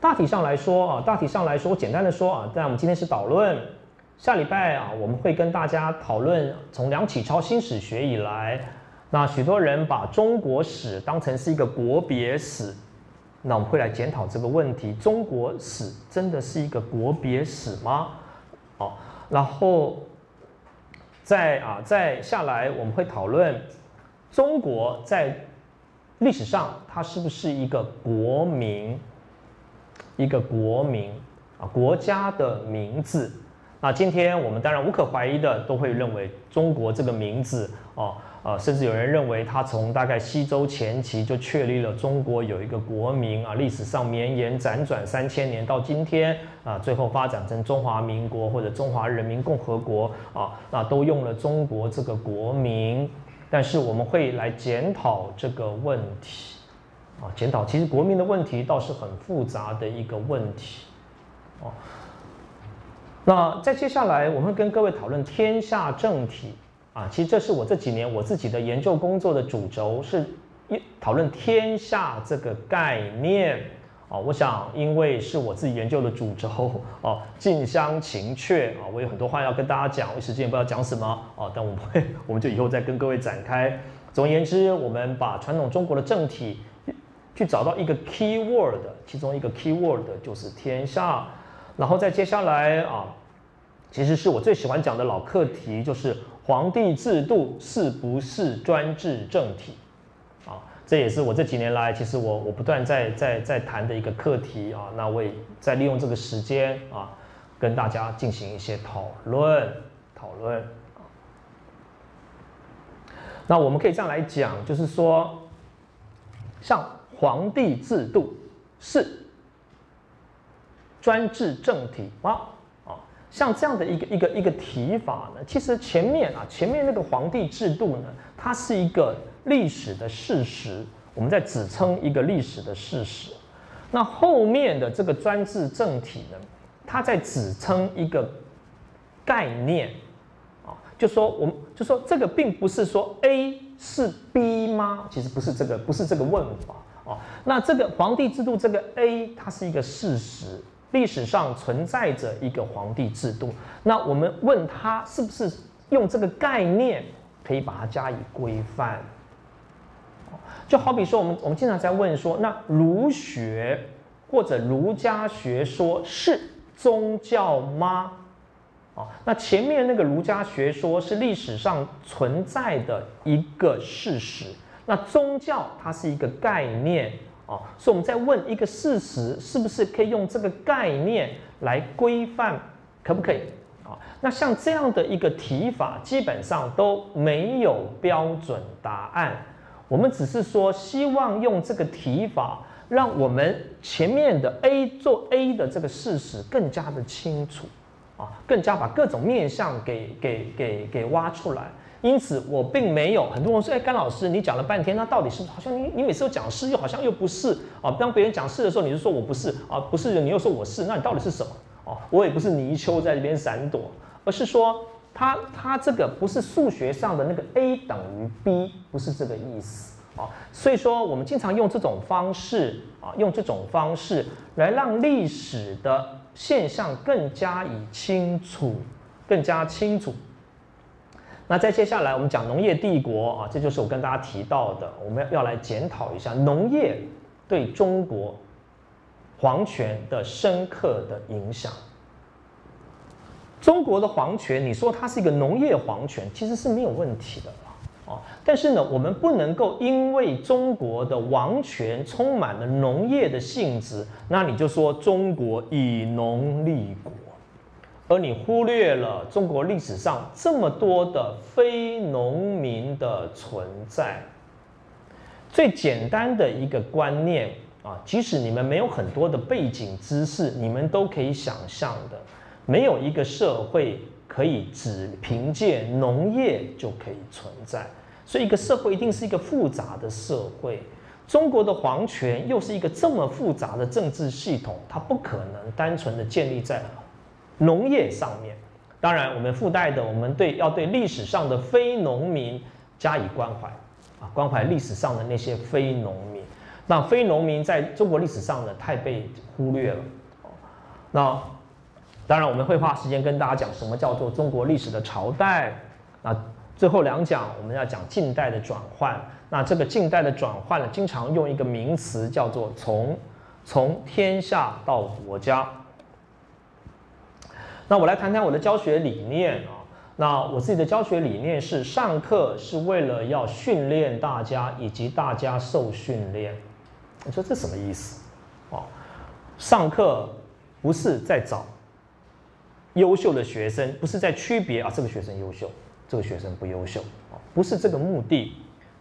大体上来说啊，大体上来说，简单的说啊，但我们今天是导论，下礼拜啊，我们会跟大家讨论从梁启超新史学以来，那许多人把中国史当成是一个国别史，那我们会来检讨这个问题：中国史真的是一个国别史吗？哦，然后。在啊，再下来我们会讨论中国在历史上它是不是一个国民，一个国民啊，国家的名字。那今天我们当然无可怀疑的都会认为中国这个名字哦。呃，甚至有人认为，他从大概西周前期就确立了中国有一个国名啊，历史上绵延辗转三千年到今天啊，最后发展成中华民国或者中华人民共和国啊，那都用了中国这个国名。但是我们会来检讨这个问题啊，检讨其实国民的问题倒是很复杂的一个问题哦。那在接下来，我们跟各位讨论天下政体。啊，其实这是我这几年我自己的研究工作的主轴，是讨论天下这个概念。啊，我想因为是我自己研究的主轴，哦，(laughs) 近乡情怯啊，我有很多话要跟大家讲，我一时间不知道讲什么哦，但我们会，我们就以后再跟各位展开。总而言之，我们把传统中国的政体去找到一个 key word，其中一个 key word 就是天下，然后再接下来啊，其实是我最喜欢讲的老课题，就是。皇帝制度是不是专制政体？啊，这也是我这几年来，其实我我不断在在在谈的一个课题啊。那我也在利用这个时间啊，跟大家进行一些讨论讨论。那我们可以这样来讲，就是说，像皇帝制度是专制政体啊？像这样的一个一个一个提法呢，其实前面啊，前面那个皇帝制度呢，它是一个历史的事实，我们在指称一个历史的事实。那后面的这个专制政体呢，它在指称一个概念啊，就说我们就说这个并不是说 A 是 B 吗？其实不是这个，不是这个问法啊。那这个皇帝制度这个 A 它是一个事实。历史上存在着一个皇帝制度，那我们问他是不是用这个概念可以把它加以规范？就好比说，我们我们经常在问说，那儒学或者儒家学说是宗教吗？啊，那前面那个儒家学说是历史上存在的一个事实，那宗教它是一个概念。哦，所以我们在问一个事实，是不是可以用这个概念来规范，可不可以？啊，那像这样的一个提法，基本上都没有标准答案。我们只是说，希望用这个提法，让我们前面的 A 做 A 的这个事实更加的清楚，啊，更加把各种面相给给给给挖出来。因此，我并没有很多人说：“哎，甘老师，你讲了半天，那到底是好像你你每次都讲是，又好像又不是啊？当别人讲是的时候，你就说我不是啊，不是你又说我是，那你到底是什么？哦，我也不是泥鳅在这边闪躲，而是说，它它这个不是数学上的那个 a 等于 b，不是这个意思啊。所以说，我们经常用这种方式啊，用这种方式来让历史的现象更加以清楚，更加清楚。”那再接下来，我们讲农业帝国啊，这就是我跟大家提到的，我们要来检讨一下农业对中国皇权的深刻的影响。中国的皇权，你说它是一个农业皇权，其实是没有问题的哦。但是呢，我们不能够因为中国的王权充满了农业的性质，那你就说中国以农立国，而你忽略了中国历史上这么多的非农民的存在。最简单的一个观念啊，即使你们没有很多的背景知识，你们都可以想象的，没有一个社会可以只凭借农业就可以存在。所以，一个社会一定是一个复杂的社会。中国的皇权又是一个这么复杂的政治系统，它不可能单纯的建立在农业上面。当然，我们附带的，我们对要对历史上的非农民加以关怀。啊，关怀历史上的那些非农民，那非农民在中国历史上呢，太被忽略了。那当然，我们会花时间跟大家讲什么叫做中国历史的朝代。那最后两讲我们要讲近代的转换。那这个近代的转换呢，经常用一个名词叫做从从天下到国家。那我来谈谈我的教学理念啊。那我自己的教学理念是，上课是为了要训练大家，以及大家受训练。你说这什么意思？哦，上课不是在找优秀的学生，不是在区别啊，这个学生优秀，这个学生不优秀，不是这个目的。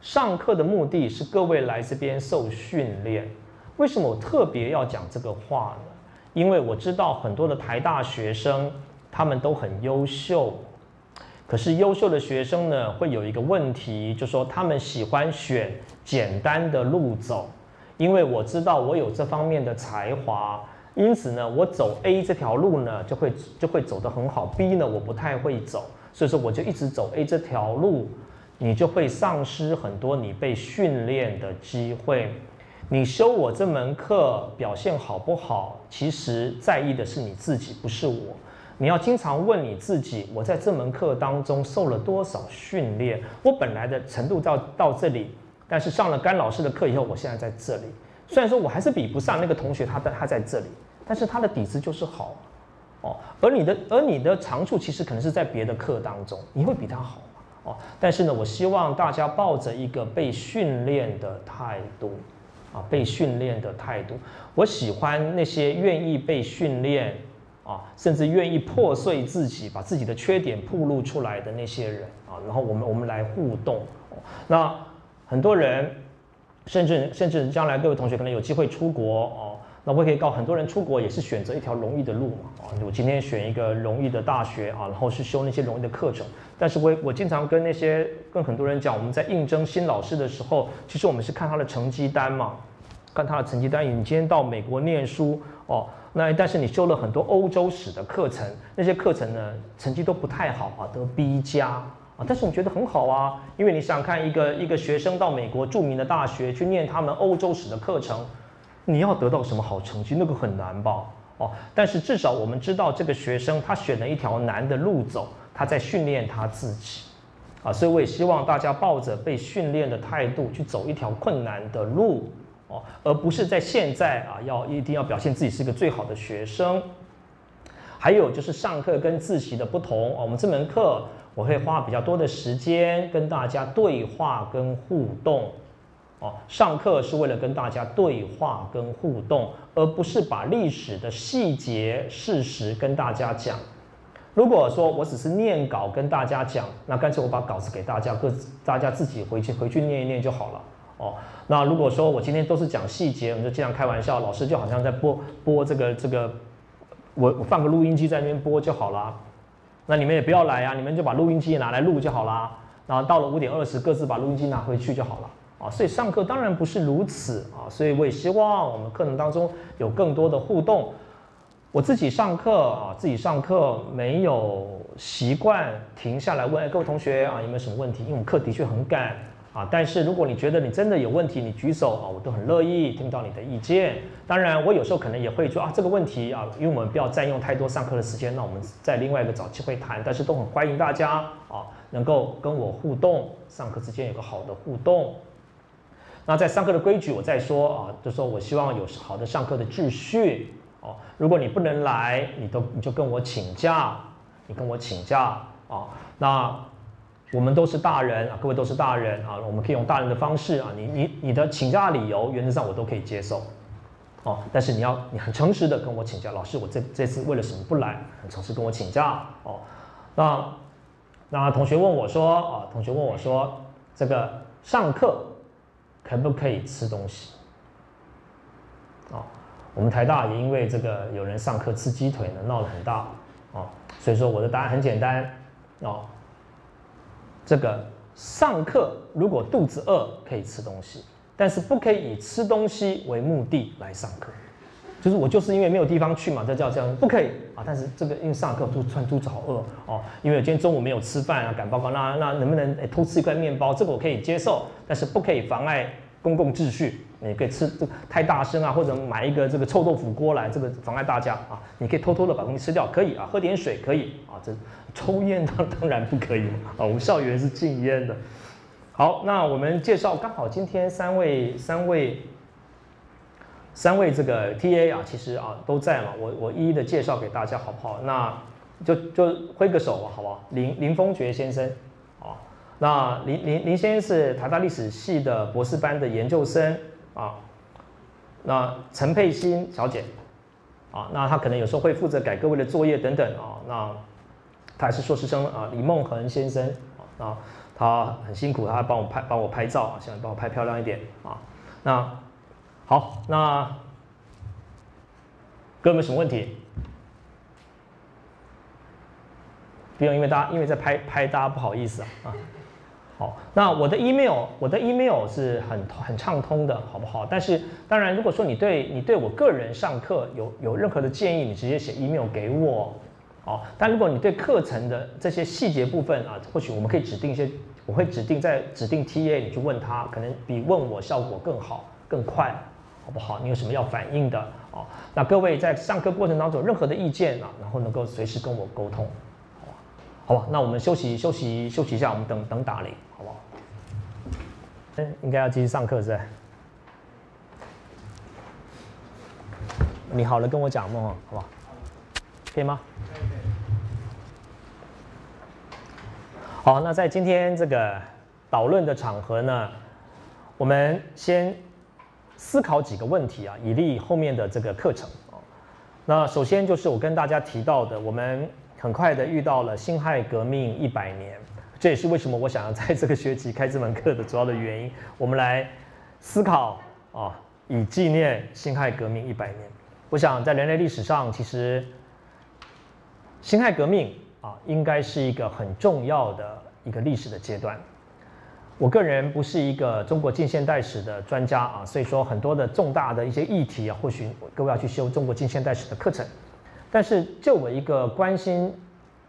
上课的目的是各位来这边受训练。为什么我特别要讲这个话呢？因为我知道很多的台大学生，他们都很优秀。可是优秀的学生呢，会有一个问题，就说他们喜欢选简单的路走，因为我知道我有这方面的才华，因此呢，我走 A 这条路呢，就会就会走得很好。B 呢，我不太会走，所以说我就一直走 A 这条路，你就会丧失很多你被训练的机会。你修我这门课表现好不好，其实在意的是你自己，不是我。你要经常问你自己：我在这门课当中受了多少训练？我本来的程度到到这里，但是上了甘老师的课以后，我现在在这里。虽然说我还是比不上那个同学，他的他在这里，但是他的底子就是好哦。而你的而你的长处其实可能是在别的课当中，你会比他好哦。但是呢，我希望大家抱着一个被训练的态度啊，被训练的态度。我喜欢那些愿意被训练。啊，甚至愿意破碎自己，把自己的缺点暴露出来的那些人啊，然后我们我们来互动。那很多人，甚至甚至将来各位同学可能有机会出国哦，那我可以告很多人出国也是选择一条容易的路嘛。啊，我今天选一个容易的大学啊，然后是修那些容易的课程。但是我我经常跟那些跟很多人讲，我们在应征新老师的时候，其实我们是看他的成绩单嘛，看他的成绩单。你今天到美国念书哦。那但是你修了很多欧洲史的课程，那些课程呢成绩都不太好啊，得 B 加啊。但是我觉得很好啊，因为你想看一个一个学生到美国著名的大学去念他们欧洲史的课程，你要得到什么好成绩？那个很难吧？哦，但是至少我们知道这个学生他选了一条难的路走，他在训练他自己啊。所以我也希望大家抱着被训练的态度去走一条困难的路。哦，而不是在现在啊，要一定要表现自己是一个最好的学生。还有就是上课跟自习的不同我们这门课我会花比较多的时间跟大家对话跟互动。哦，上课是为了跟大家对话跟互动，而不是把历史的细节事实跟大家讲。如果说我只是念稿跟大家讲，那干脆我把稿子给大家，各自大家自己回去回去念一念就好了。哦，那如果说我今天都是讲细节，我们就经常开玩笑，老师就好像在播播这个这个，我我放个录音机在那边播就好啦。那你们也不要来啊，你们就把录音机拿来录就好啦。然后到了五点二十，各自把录音机拿回去就好了。啊，所以上课当然不是如此啊，所以我也希望我们课程当中有更多的互动。我自己上课啊，自己上课没有习惯停下来问各位同学啊有没有什么问题，因为我们课的确很赶。啊，但是如果你觉得你真的有问题，你举手啊，我都很乐意听到你的意见。当然，我有时候可能也会说啊，这个问题啊，因为我们不要占用太多上课的时间，那我们在另外一个找机会谈。但是都很欢迎大家啊，能够跟我互动，上课之间有个好的互动。那在上课的规矩，我再说啊，就说我希望有好的上课的秩序哦。如果你不能来，你都你就跟我请假，你跟我请假啊。那。我们都是大人啊，各位都是大人啊，我们可以用大人的方式啊，你你你的请假理由原则上我都可以接受，哦，但是你要你很诚实的跟我请假，老师我这这次为了什么不来？很诚实跟我请假哦。那那同学问我说啊，同学问我说这个上课可不可以吃东西？哦，我们台大也因为这个有人上课吃鸡腿呢，闹得很大哦，所以说我的答案很简单哦。这个上课如果肚子饿可以吃东西，但是不可以以吃东西为目的来上课。就是我就是因为没有地方去嘛，这叫这样不可以啊。但是这个因为上课突突然肚子好饿哦，因为今天中午没有吃饭啊，赶报告，那那能不能偷吃一块面包？这个我可以接受，但是不可以妨碍公共秩序。你可以吃这太大声啊，或者买一个这个臭豆腐锅来，这个妨碍大家啊。你可以偷偷的把东西吃掉，可以啊，喝点水可以啊。这抽烟当当然不可以啊，我们校园是禁烟的。好，那我们介绍刚好今天三位三位三位这个 T A 啊，其实啊都在嘛，我我一一的介绍给大家好不好？那就就挥个手吧，好不好？林林峰爵先生，啊，那林林林先生是台大历史系的博士班的研究生。啊，那陈佩欣小姐，啊，那她可能有时候会负责改各位的作业等等啊，那她还是硕士生啊，李梦恒先生啊，那他很辛苦，他帮我拍帮我拍照啊，希望帮我拍漂亮一点啊，那好，那各位有什么问题？不用，因为大家因为在拍拍，大家不好意思啊啊。好，那我的 email，我的 email 是很很畅通的，好不好？但是当然，如果说你对你对我个人上课有有任何的建议，你直接写 email 给我，哦。但如果你对课程的这些细节部分啊，或许我们可以指定一些，我会指定在指定 TA，你去问他，可能比问我效果更好更快，好不好？你有什么要反映的？哦，那各位在上课过程当中有任何的意见啊，然后能够随时跟我沟通。好吧，好吧那我们休息休息休息一下，我们等等打铃，好不好？嗯，应该要继续上课是？你好了，跟我讲梦，好不好？可以吗？好，那在今天这个导论的场合呢，我们先思考几个问题啊，以利后面的这个课程啊那首先就是我跟大家提到的，我们。很快的遇到了辛亥革命一百年，这也是为什么我想要在这个学期开这门课的主要的原因。我们来思考啊，以纪念辛亥革命一百年。我想在人类历史上，其实辛亥革命啊，应该是一个很重要的一个历史的阶段。我个人不是一个中国近现代史的专家啊，所以说很多的重大的一些议题啊，或许各位要去修中国近现代史的课程。但是，就我一个关心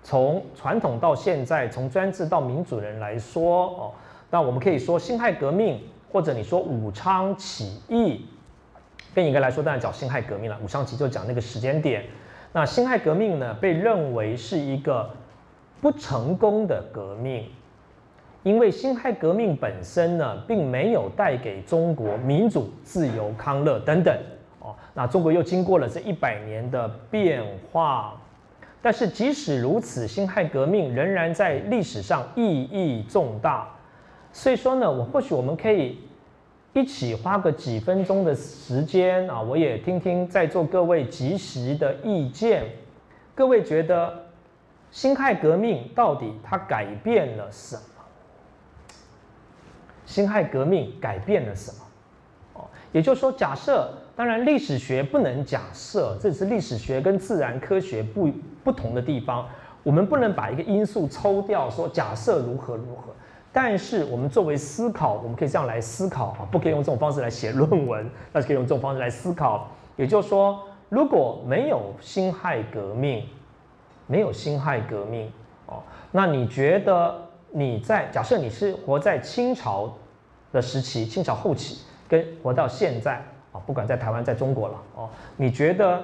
从传统到现在，从专制到民主人来说，哦，那我们可以说辛亥革命，或者你说武昌起义，更应该来说，当然讲辛亥革命了。武昌起义就讲那个时间点。那辛亥革命呢，被认为是一个不成功的革命，因为辛亥革命本身呢，并没有带给中国民主、自由、康乐等等。哦，那中国又经过了这一百年的变化，但是即使如此，辛亥革命仍然在历史上意义重大。所以说呢，我或许我们可以一起花个几分钟的时间啊，我也听听在座各位及时的意见。各位觉得辛亥革命到底它改变了什么？辛亥革命改变了什么？哦，也就是说，假设。当然，历史学不能假设，这是历史学跟自然科学不不同的地方。我们不能把一个因素抽掉，说假设如何如何。但是我们作为思考，我们可以这样来思考啊，不可以用这种方式来写论文，(laughs) 但是可以用这种方式来思考。也就是说，如果没有辛亥革命，没有辛亥革命哦，那你觉得你在假设你是活在清朝的时期，清朝后期，跟活到现在？啊，不管在台湾，在中国了哦，你觉得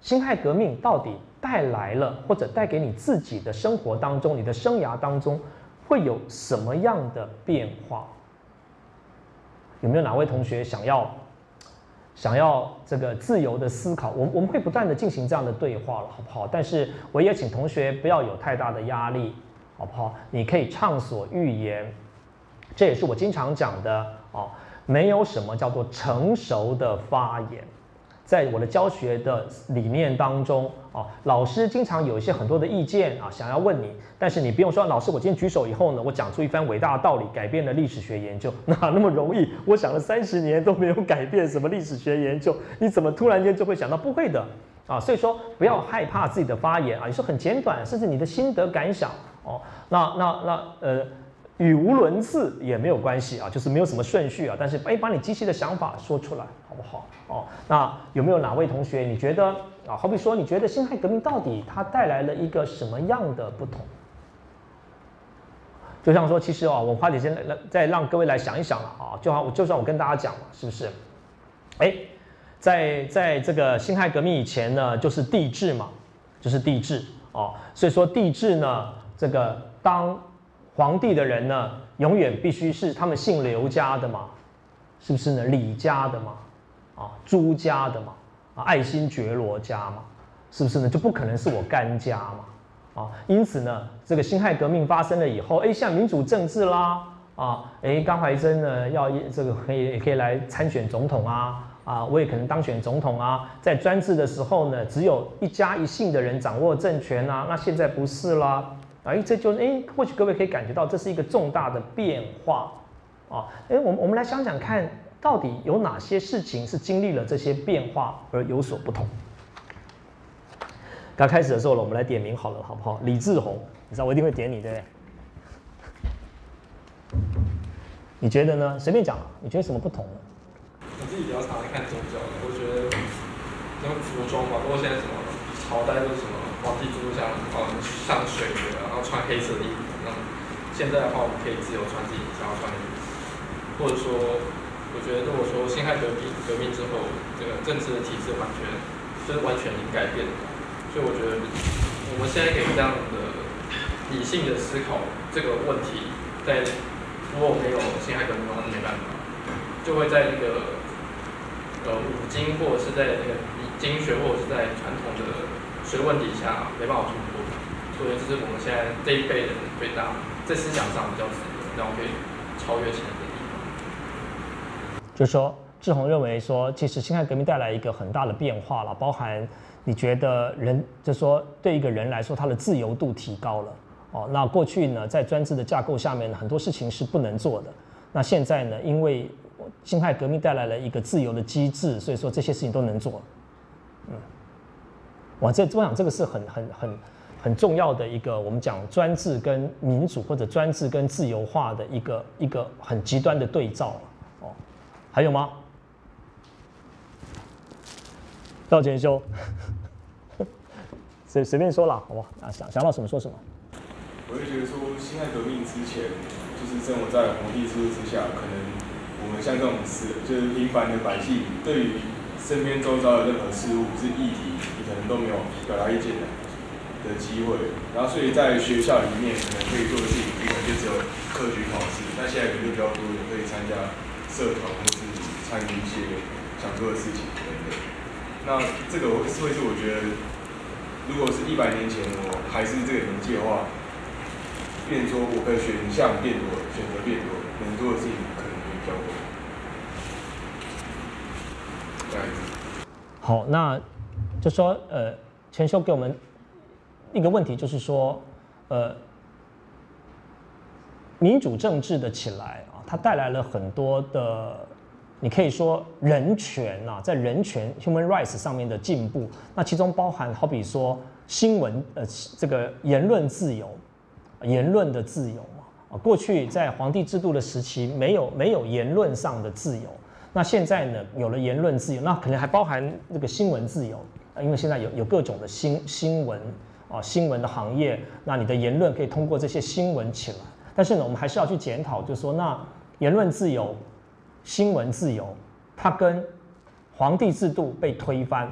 辛亥革命到底带来了，或者带给你自己的生活当中，你的生涯当中会有什么样的变化？有没有哪位同学想要想要这个自由的思考？我我们会不断的进行这样的对话了，好不好？但是我也请同学不要有太大的压力好不好？你可以畅所欲言，这也是我经常讲的哦。没有什么叫做成熟的发言。在我的教学的理念当中，哦，老师经常有一些很多的意见啊，想要问你，但是你不用说，老师，我今天举手以后呢，我讲出一番伟大的道理，改变了历史学研究，(laughs) 哪那么容易？我想了三十年都没有改变什么历史学研究，你怎么突然间就会想到？不会的啊，所以说不要害怕自己的发言啊，你说很简短，甚至你的心得感想哦，那那那呃。语无伦次也没有关系啊，就是没有什么顺序啊，但是哎，把你机器的想法说出来，好不好？哦，那有没有哪位同学你觉得啊？好比说，你觉得辛亥革命到底它带来了一个什么样的不同？就像说，其实哦，我花点时间来再让各位来想一想了啊，就好，就算我跟大家讲了，是不是？哎，在在这个辛亥革命以前呢，就是帝制嘛，就是帝制哦，所以说帝制呢，这个当。皇帝的人呢，永远必须是他们姓刘家的嘛，是不是呢？李家的嘛，啊，朱家的嘛，啊，爱新觉罗家嘛，是不是呢？就不可能是我干家嘛，啊，因此呢，这个辛亥革命发生了以后，哎，像民主政治啦，啊，哎，甘怀真呢要这个可以也可以来参选总统啊，啊，我也可能当选总统啊，在专制的时候呢，只有一家一姓的人掌握政权啊，那现在不是啦。哎，这就是哎，或许各位可以感觉到这是一个重大的变化啊！哎，我们我们来想想看，到底有哪些事情是经历了这些变化而有所不同？刚开始的时候呢，我们来点名好了，好不好？李志宏，你知道我一定会点你，对不对？你觉得呢？随便讲，你觉得什么不同？我自己比较常看宗教，我觉得像服装嘛，包括现在什么朝代都是什么。皇帝就是像哦上水的，然后穿黑色的衣服。那现在的话，我们可以自由穿自己想要穿的衣服。或者说，我觉得如果说辛亥革命革命之后，这个政治的体制完全就是完全已经改变了。所以我觉得我们现在可以这样的理性的思考这个问题，在如果没有辛亥革命的话，那没办法，就会在那个呃五经或者是在那个经学或者是在传统的。所以问题下没办法突破，所以这是我们现在这一辈人最大在思想上比较值得让我可以超越前人的地方。就是说，志宏认为说，其实辛亥革命带来一个很大的变化了，包含你觉得人，就说对一个人来说，他的自由度提高了。哦，那过去呢，在专制的架构下面呢，很多事情是不能做的。那现在呢，因为辛亥革命带来了一个自由的机制，所以说这些事情都能做。嗯。哇，这我想这个是很很很很重要的一个，我们讲专制跟民主或者专制跟自由化的一个一个很极端的对照哦。还有吗？赵建修，随随便说了，好不好？啊，想想到什么说什么。我会觉得说，辛亥革命之前，就是生活在皇帝制度之下，可能我们像这种是就是平凡的百姓，对于身边周遭的任何事物是议题。都没有表达意见的的机会，然后所以在学校里面可能可以做的事情，可能就只有科举考试。那现在可能就比较多人可以参加社团，或是参与一些想做的事情等等。那这个会会是我觉得，如果是一百年前我还是这个年纪的话，变说我的选项变多，选择变多，能做的事情可能会比较多。好，那。就说呃，钱修给我们一个问题，就是说，呃，民主政治的起来啊，它带来了很多的，你可以说人权呐，在人权 human rights 上面的进步，那其中包含好比说新闻呃这个言论自由，言论的自由嘛啊，过去在皇帝制度的时期没有没有言论上的自由，那现在呢有了言论自由，那可能还包含这个新闻自由。因为现在有有各种的新新闻啊，新闻的行业，那你的言论可以通过这些新闻起来。但是呢，我们还是要去检讨，就是说，那言论自由、新闻自由，它跟皇帝制度被推翻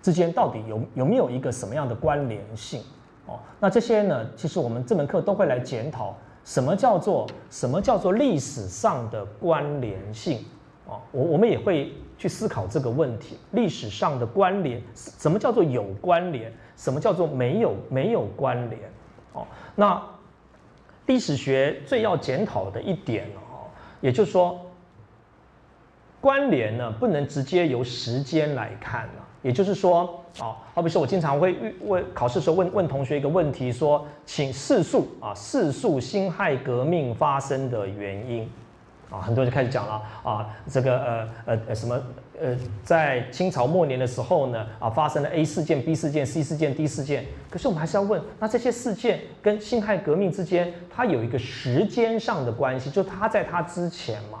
之间到底有有没有一个什么样的关联性？哦，那这些呢，其实我们这门课都会来检讨，什么叫做什么叫做历史上的关联性？哦，我我们也会。去思考这个问题，历史上的关联，什么叫做有关联？什么叫做没有没有关联？哦，那历史学最要检讨的一点哦，也就是说，关联呢不能直接由时间来看了。也就是说，啊，好比说我经常会问考试时候问问同学一个问题，说，请示述啊，示述辛亥革命发生的原因。啊，很多人就开始讲了啊，这个呃呃呃什么呃，在清朝末年的时候呢，啊发生了 A 事件、B 事件、C 事件、D 事件。可是我们还是要问，那这些事件跟辛亥革命之间，它有一个时间上的关系，就它在它之前嘛。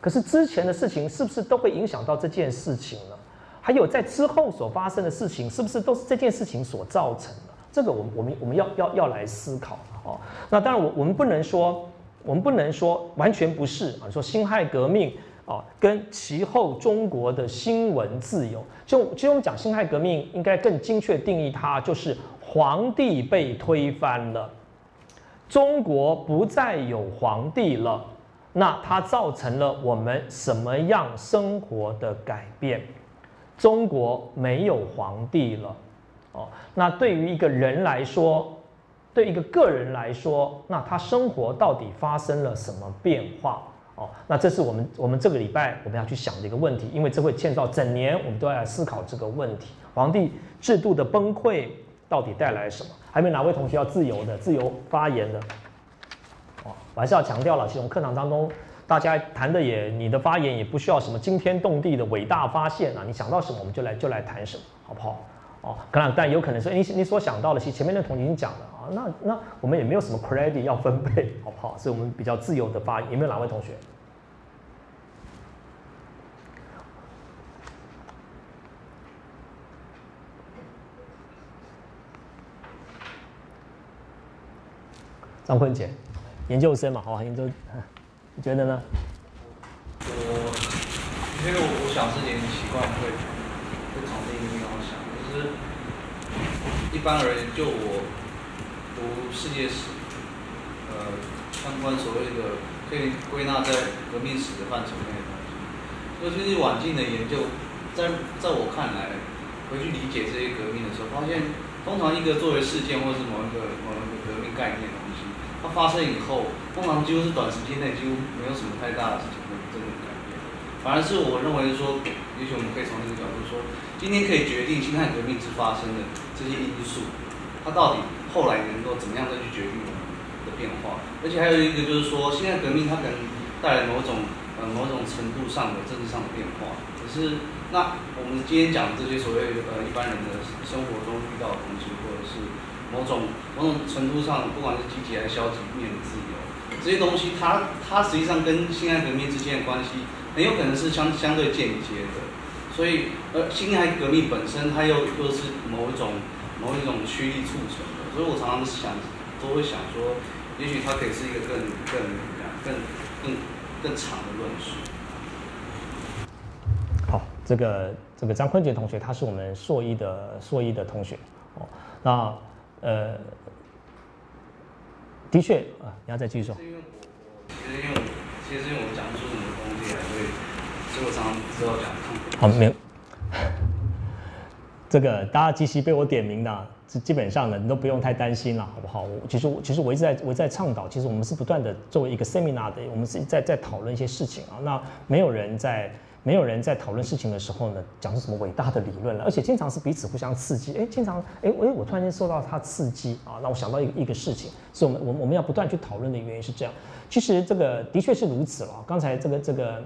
可是之前的事情是不是都会影响到这件事情呢？还有在之后所发生的事情，是不是都是这件事情所造成的？这个我们我们我们要要要来思考哦。那当然我我们不能说。我们不能说完全不是啊，说辛亥革命啊，跟其后中国的新闻自由，就其实我们讲辛亥革命，应该更精确定义它，就是皇帝被推翻了，中国不再有皇帝了，那它造成了我们什么样生活的改变？中国没有皇帝了，哦，那对于一个人来说。对一个个人来说，那他生活到底发生了什么变化？哦，那这是我们我们这个礼拜我们要去想的一个问题，因为这会牵到整年我们都要来思考这个问题：皇帝制度的崩溃到底带来什么？还有没哪位同学要自由的、自由发言的？哦，我还是要强调了，其实我们课堂当中大家谈的也，你的发言也不需要什么惊天动地的伟大发现啊，你想到什么我们就来就来谈什么，好不好？哦，可能但有可能说，你你所想到的，其实前面的同学已经讲了啊，那那我们也没有什么 credit 要分配，好不好？所以我们比较自由的发言，有没有哪位同学？张坤杰，研究生嘛，好，研究，(laughs) 你觉得呢？我因为我我想是年习惯会。一般而言，就我读世界史，呃，相关所谓的可以归纳在革命史的范畴内的东西。尤其是晚近的研究，在在我看来，回去理解这些革命的时候，发现通常一个作为事件或者是某一个某一个革命概念的东西，它发生以后，通常几乎是短时间内几乎没有什么太大的事情。反而是我认为说，也许我们可以从这个角度说。今天可以决定辛亥革命之发生的这些因素，它到底后来能够怎么样再去决定我们的变化？而且还有一个就是说，辛亥革命它可能带来某种呃某种程度上的政治上的变化。可是那我们今天讲的这些所谓呃一般人的生活中遇到的东西，或者是某种某种程度上，不管是积极还是消极面的自由，这些东西它它实际上跟辛亥革命之间的关系，很有可能是相相对间接的。所以，呃，辛亥革命本身，它又又是某一种某一种驱力促成的。所以我常常想，都会想说，也许它可以是一个更更更更更长的论述。好，这个这个张坤杰同学，他是我们硕一的硕一的同学。哦，那呃，的确啊，你要再继续说。其实因为其实因为我讲出什么东西，所以我常常知道讲。好，没有。(laughs) 这个大家即使被我点名的，基基本上呢，你都不用太担心了，好不好？其实我其实我一直在我在倡导，其实我们是不断的作为一个 seminar 的，我们是在在讨论一些事情啊。那没有人在没有人在讨论事情的时候呢，讲出什么伟大的理论了，而且经常是彼此互相刺激。哎，经常哎哎，我突然间受到他刺激啊，那我想到一个一个事情，所以我们我我们要不断去讨论的原因是这样。其实这个的确是如此了。刚才这个这个。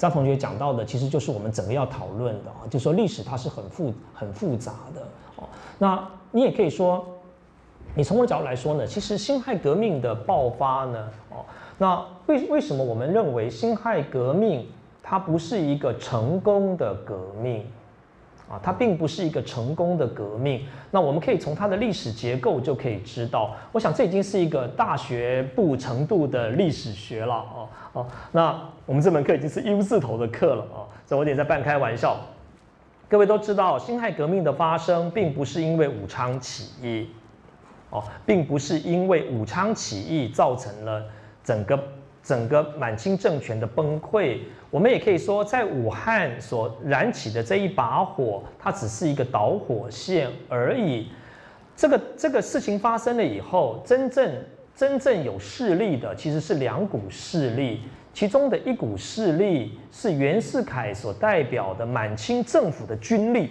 张同学讲到的，其实就是我们整个要讨论的啊，就说历史它是很复很复杂的哦。那你也可以说，你从我的角度来说呢，其实辛亥革命的爆发呢，哦，那为为什么我们认为辛亥革命它不是一个成功的革命？啊，它并不是一个成功的革命。那我们可以从它的历史结构就可以知道。我想这已经是一个大学部程度的历史学了哦哦。那我们这门课已经是 U 字头的课了哦，这我有点在半开玩笑。各位都知道，辛亥革命的发生并不是因为武昌起义，哦，并不是因为武昌起义造成了整个。整个满清政权的崩溃，我们也可以说，在武汉所燃起的这一把火，它只是一个导火线而已。这个这个事情发生了以后，真正真正有势力的其实是两股势力，其中的一股势力是袁世凯所代表的满清政府的军力。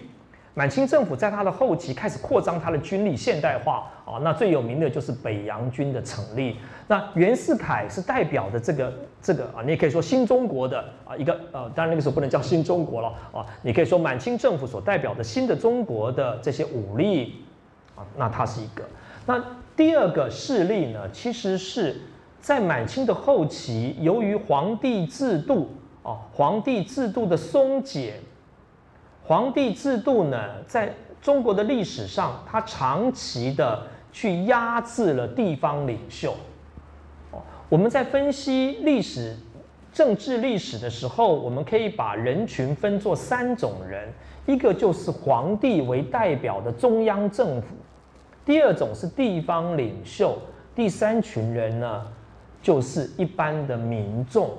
满清政府在他的后期开始扩张他的军力现代化啊，那最有名的就是北洋军的成立。那袁世凯是代表的这个这个啊，你也可以说新中国的啊一个呃，当然那个时候不能叫新中国了啊，你可以说满清政府所代表的新的中国的这些武力啊，那它是一个。那第二个势力呢，其实是在满清的后期，由于皇帝制度啊，皇帝制度的松解。皇帝制度呢，在中国的历史上，它长期的去压制了地方领袖。我们在分析历史、政治历史的时候，我们可以把人群分作三种人：一个就是皇帝为代表的中央政府；第二种是地方领袖；第三群人呢，就是一般的民众。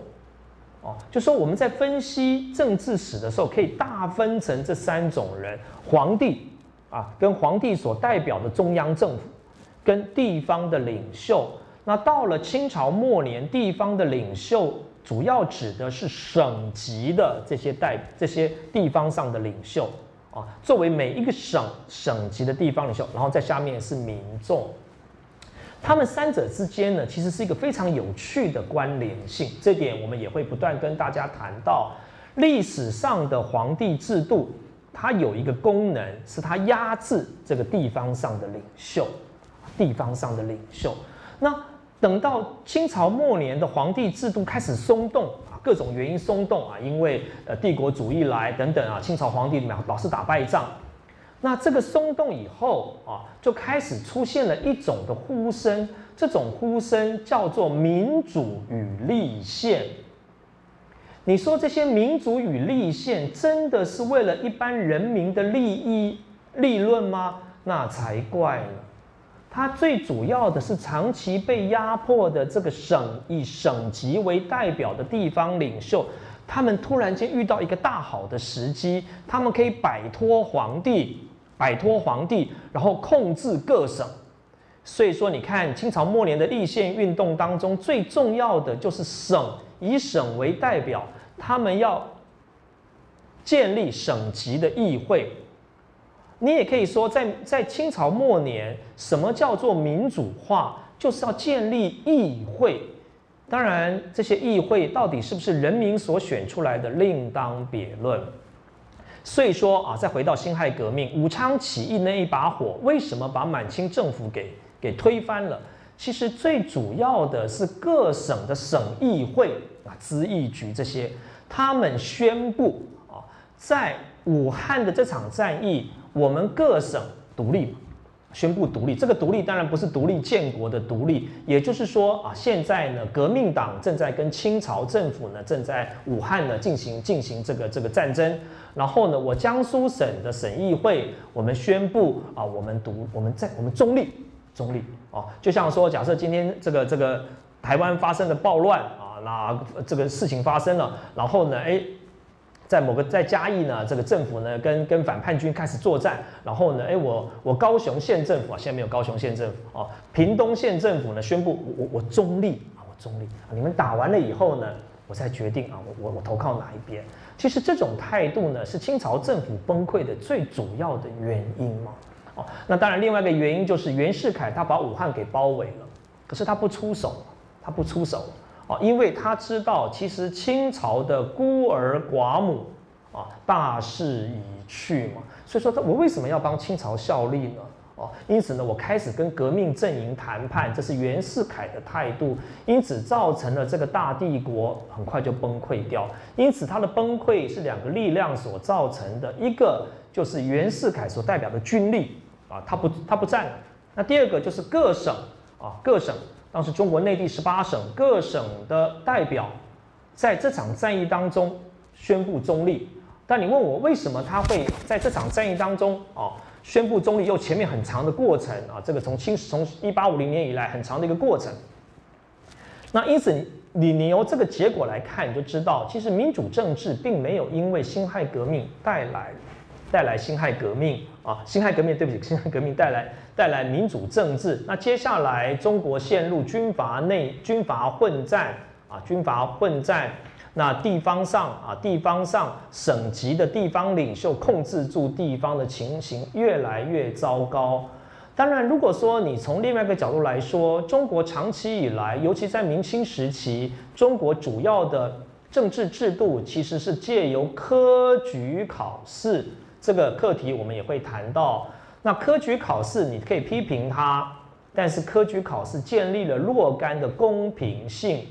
哦，就说我们在分析政治史的时候，可以大分成这三种人：皇帝啊，跟皇帝所代表的中央政府，跟地方的领袖。那到了清朝末年，地方的领袖主要指的是省级的这些代这些地方上的领袖啊，作为每一个省省级的地方领袖，然后在下面是民众。他们三者之间呢，其实是一个非常有趣的关联性。这点我们也会不断跟大家谈到。历史上的皇帝制度，它有一个功能，是它压制这个地方上的领袖，地方上的领袖。那等到清朝末年的皇帝制度开始松动啊，各种原因松动啊，因为呃帝国主义来等等啊，清朝皇帝老老是打败仗。那这个松动以后啊，就开始出现了一种的呼声，这种呼声叫做民主与立宪。你说这些民主与立宪真的是为了一般人民的利益利润吗？那才怪呢！它最主要的是长期被压迫的这个省以省级为代表的地方领袖，他们突然间遇到一个大好的时机，他们可以摆脱皇帝。摆脱皇帝，然后控制各省，所以说你看清朝末年的立宪运动当中，最重要的就是省，以省为代表，他们要建立省级的议会。你也可以说，在在清朝末年，什么叫做民主化，就是要建立议会。当然，这些议会到底是不是人民所选出来的，另当别论。所以说啊，再回到辛亥革命，武昌起义那一把火，为什么把满清政府给给推翻了？其实最主要的是各省的省议会啊、咨议局这些，他们宣布啊，在武汉的这场战役，我们各省独立。宣布独立，这个独立当然不是独立建国的独立，也就是说啊，现在呢，革命党正在跟清朝政府呢，正在武汉呢进行进行这个这个战争。然后呢，我江苏省的省议会，我们宣布啊，我们独，我们在我们中立，中立啊，就像说，假设今天这个这个台湾发生的暴乱啊，那这个事情发生了，然后呢，哎。在某个在嘉义呢，这个政府呢跟跟反叛军开始作战，然后呢，哎，我我高雄县政府啊，现在没有高雄县政府啊，屏东县政府呢宣布我我中立啊，我中立啊，你们打完了以后呢，我再决定啊，我我我投靠哪一边。其实这种态度呢，是清朝政府崩溃的最主要的原因嘛。哦，那当然另外一个原因就是袁世凯他把武汉给包围了，可是他不出手，他不出手。啊，因为他知道，其实清朝的孤儿寡母啊，大势已去嘛，所以说他我为什么要帮清朝效力呢？哦，因此呢，我开始跟革命阵营谈判，这是袁世凯的态度，因此造成了这个大帝国很快就崩溃掉。因此，它的崩溃是两个力量所造成的，一个就是袁世凯所代表的军力啊，他不他不占；那第二个就是各省啊，各省。当时中国内地十八省各省的代表在这场战役当中宣布中立，但你问我为什么他会在这场战役当中啊宣布中立？又前面很长的过程啊，这个从清从一八五零年以来很长的一个过程。那因此你你由这个结果来看，你就知道其实民主政治并没有因为辛亥革命带来带来辛亥革命啊，辛亥革命对不起，(laughs) 辛亥革命带来带来民主政治。那接下来中国陷入军阀内军阀混战啊，军阀混战。那地方上啊，地方上省级的地方领袖控制住地方的情形越来越糟糕。当然，如果说你从另外一个角度来说，中国长期以来，尤其在明清时期，中国主要的政治制度其实是借由科举考试这个课题，我们也会谈到。那科举考试你可以批评它，但是科举考试建立了若干的公平性。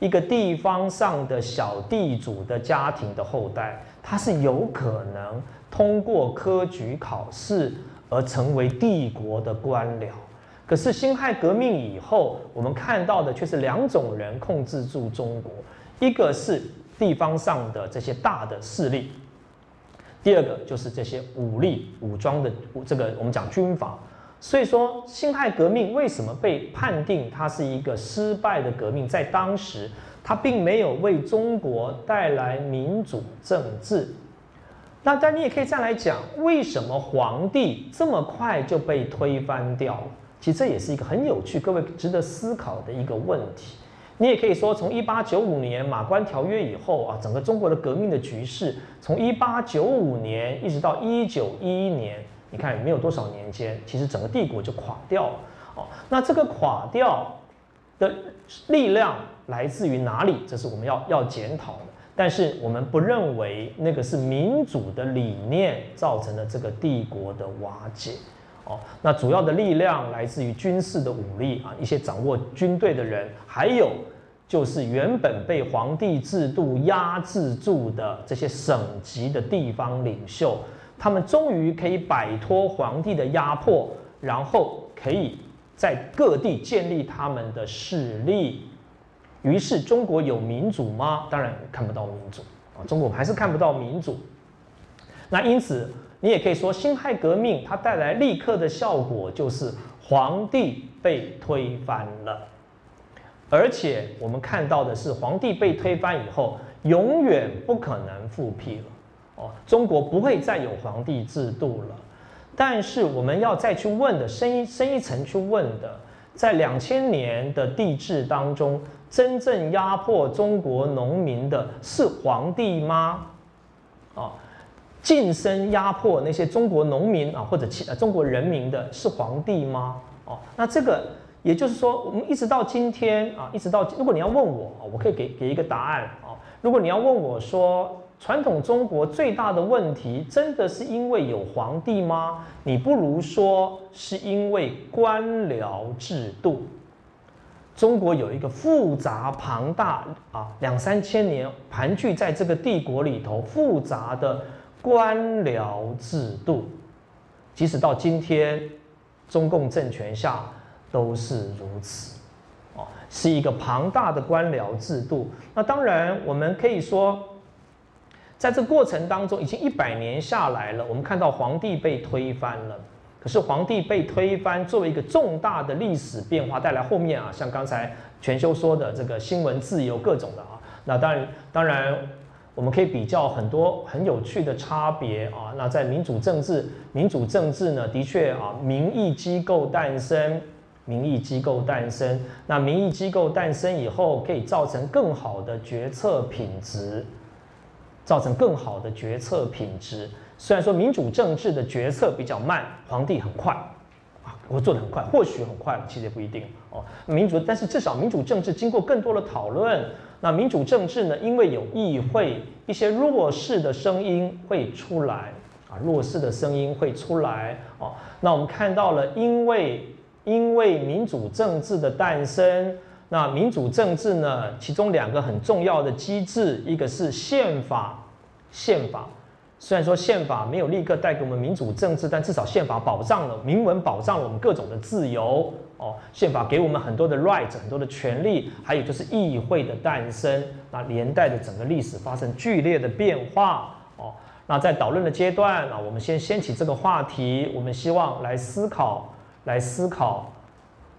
一个地方上的小地主的家庭的后代，他是有可能通过科举考试而成为帝国的官僚。可是辛亥革命以后，我们看到的却是两种人控制住中国：一个是地方上的这些大的势力，第二个就是这些武力武装的这个我们讲军阀。所以说，辛亥革命为什么被判定它是一个失败的革命？在当时，它并没有为中国带来民主政治。那但你也可以再来讲，为什么皇帝这么快就被推翻掉了？其实这也是一个很有趣、各位值得思考的一个问题。你也可以说，从一八九五年马关条约以后啊，整个中国的革命的局势，从一八九五年一直到一九一一年。你看，没有多少年间，其实整个帝国就垮掉了。哦，那这个垮掉的力量来自于哪里？这是我们要要检讨的。但是我们不认为那个是民主的理念造成的这个帝国的瓦解。哦，那主要的力量来自于军事的武力啊，一些掌握军队的人，还有就是原本被皇帝制度压制住的这些省级的地方领袖。他们终于可以摆脱皇帝的压迫，然后可以在各地建立他们的势力。于是，中国有民主吗？当然看不到民主啊！中国还是看不到民主。那因此，你也可以说，辛亥革命它带来立刻的效果就是皇帝被推翻了，而且我们看到的是，皇帝被推翻以后，永远不可能复辟了。哦，中国不会再有皇帝制度了，但是我们要再去问的深一深一层去问的，在两千年的帝制当中，真正压迫中国农民的是皇帝吗？啊，晋升压迫那些中国农民啊或者其呃中国人民的是皇帝吗？哦，那这个也就是说，我们一直到今天啊，一直到如果你要问我啊，我可以给给一个答案啊，如果你要问我说。传统中国最大的问题，真的是因为有皇帝吗？你不如说是因为官僚制度。中国有一个复杂庞大啊，两三千年盘踞在这个帝国里头复杂的官僚制度，即使到今天，中共政权下都是如此。哦，是一个庞大的官僚制度。那当然，我们可以说。在这过程当中，已经一百年下来了。我们看到皇帝被推翻了，可是皇帝被推翻作为一个重大的历史变化，带来后面啊，像刚才全修说的这个新闻自由各种的啊。那当然，当然我们可以比较很多很有趣的差别啊。那在民主政治，民主政治呢，的确啊，民意机构诞生，民意机构诞生，那民意机构诞生以后，可以造成更好的决策品质。造成更好的决策品质。虽然说民主政治的决策比较慢，皇帝很快啊，我做的很快，或许很快，其实也不一定哦。民主，但是至少民主政治经过更多的讨论。那民主政治呢？因为有议会，一些弱势的声音会出来啊，弱势的声音会出来哦。那我们看到了，因为因为民主政治的诞生。那民主政治呢？其中两个很重要的机制，一个是宪法。宪法虽然说宪法没有立刻带给我们民主政治，但至少宪法保障了明文保障了我们各种的自由哦。宪法给我们很多的 right，很多的权利，还有就是议会的诞生，那连带的整个历史发生剧烈的变化哦。那在导论的阶段啊，我们先掀起这个话题，我们希望来思考，来思考。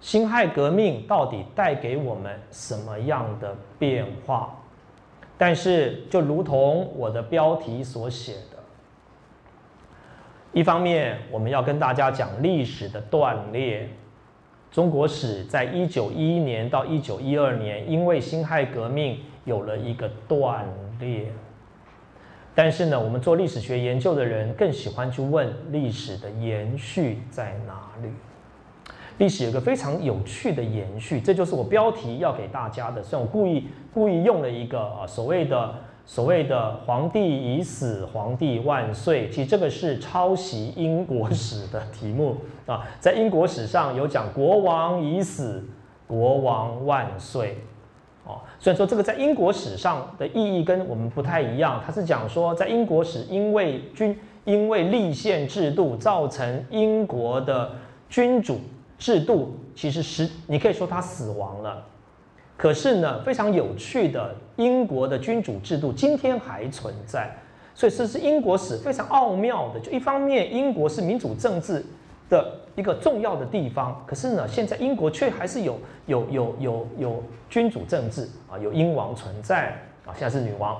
辛亥革命到底带给我们什么样的变化？但是，就如同我的标题所写的，一方面我们要跟大家讲历史的断裂。中国史在一九一一年到一九一二年，因为辛亥革命有了一个断裂。但是呢，我们做历史学研究的人更喜欢去问历史的延续在哪里。历史有个非常有趣的延续，这就是我标题要给大家的。所以我故意故意用了一个啊所谓的所谓的“皇帝已死，皇帝万岁”。其实这个是抄袭英国史的题目 (laughs) 啊，在英国史上有讲“国王已死，国王万岁”。哦，虽然说这个在英国史上的意义跟我们不太一样，它是讲说在英国史因为君因为立宪制度造成英国的君主。制度其实是你可以说它死亡了，可是呢，非常有趣的英国的君主制度今天还存在，所以这是英国史非常奥妙的。就一方面，英国是民主政治的一个重要的地方，可是呢，现在英国却还是有有有有有君主政治啊，有英王存在啊，现在是女王。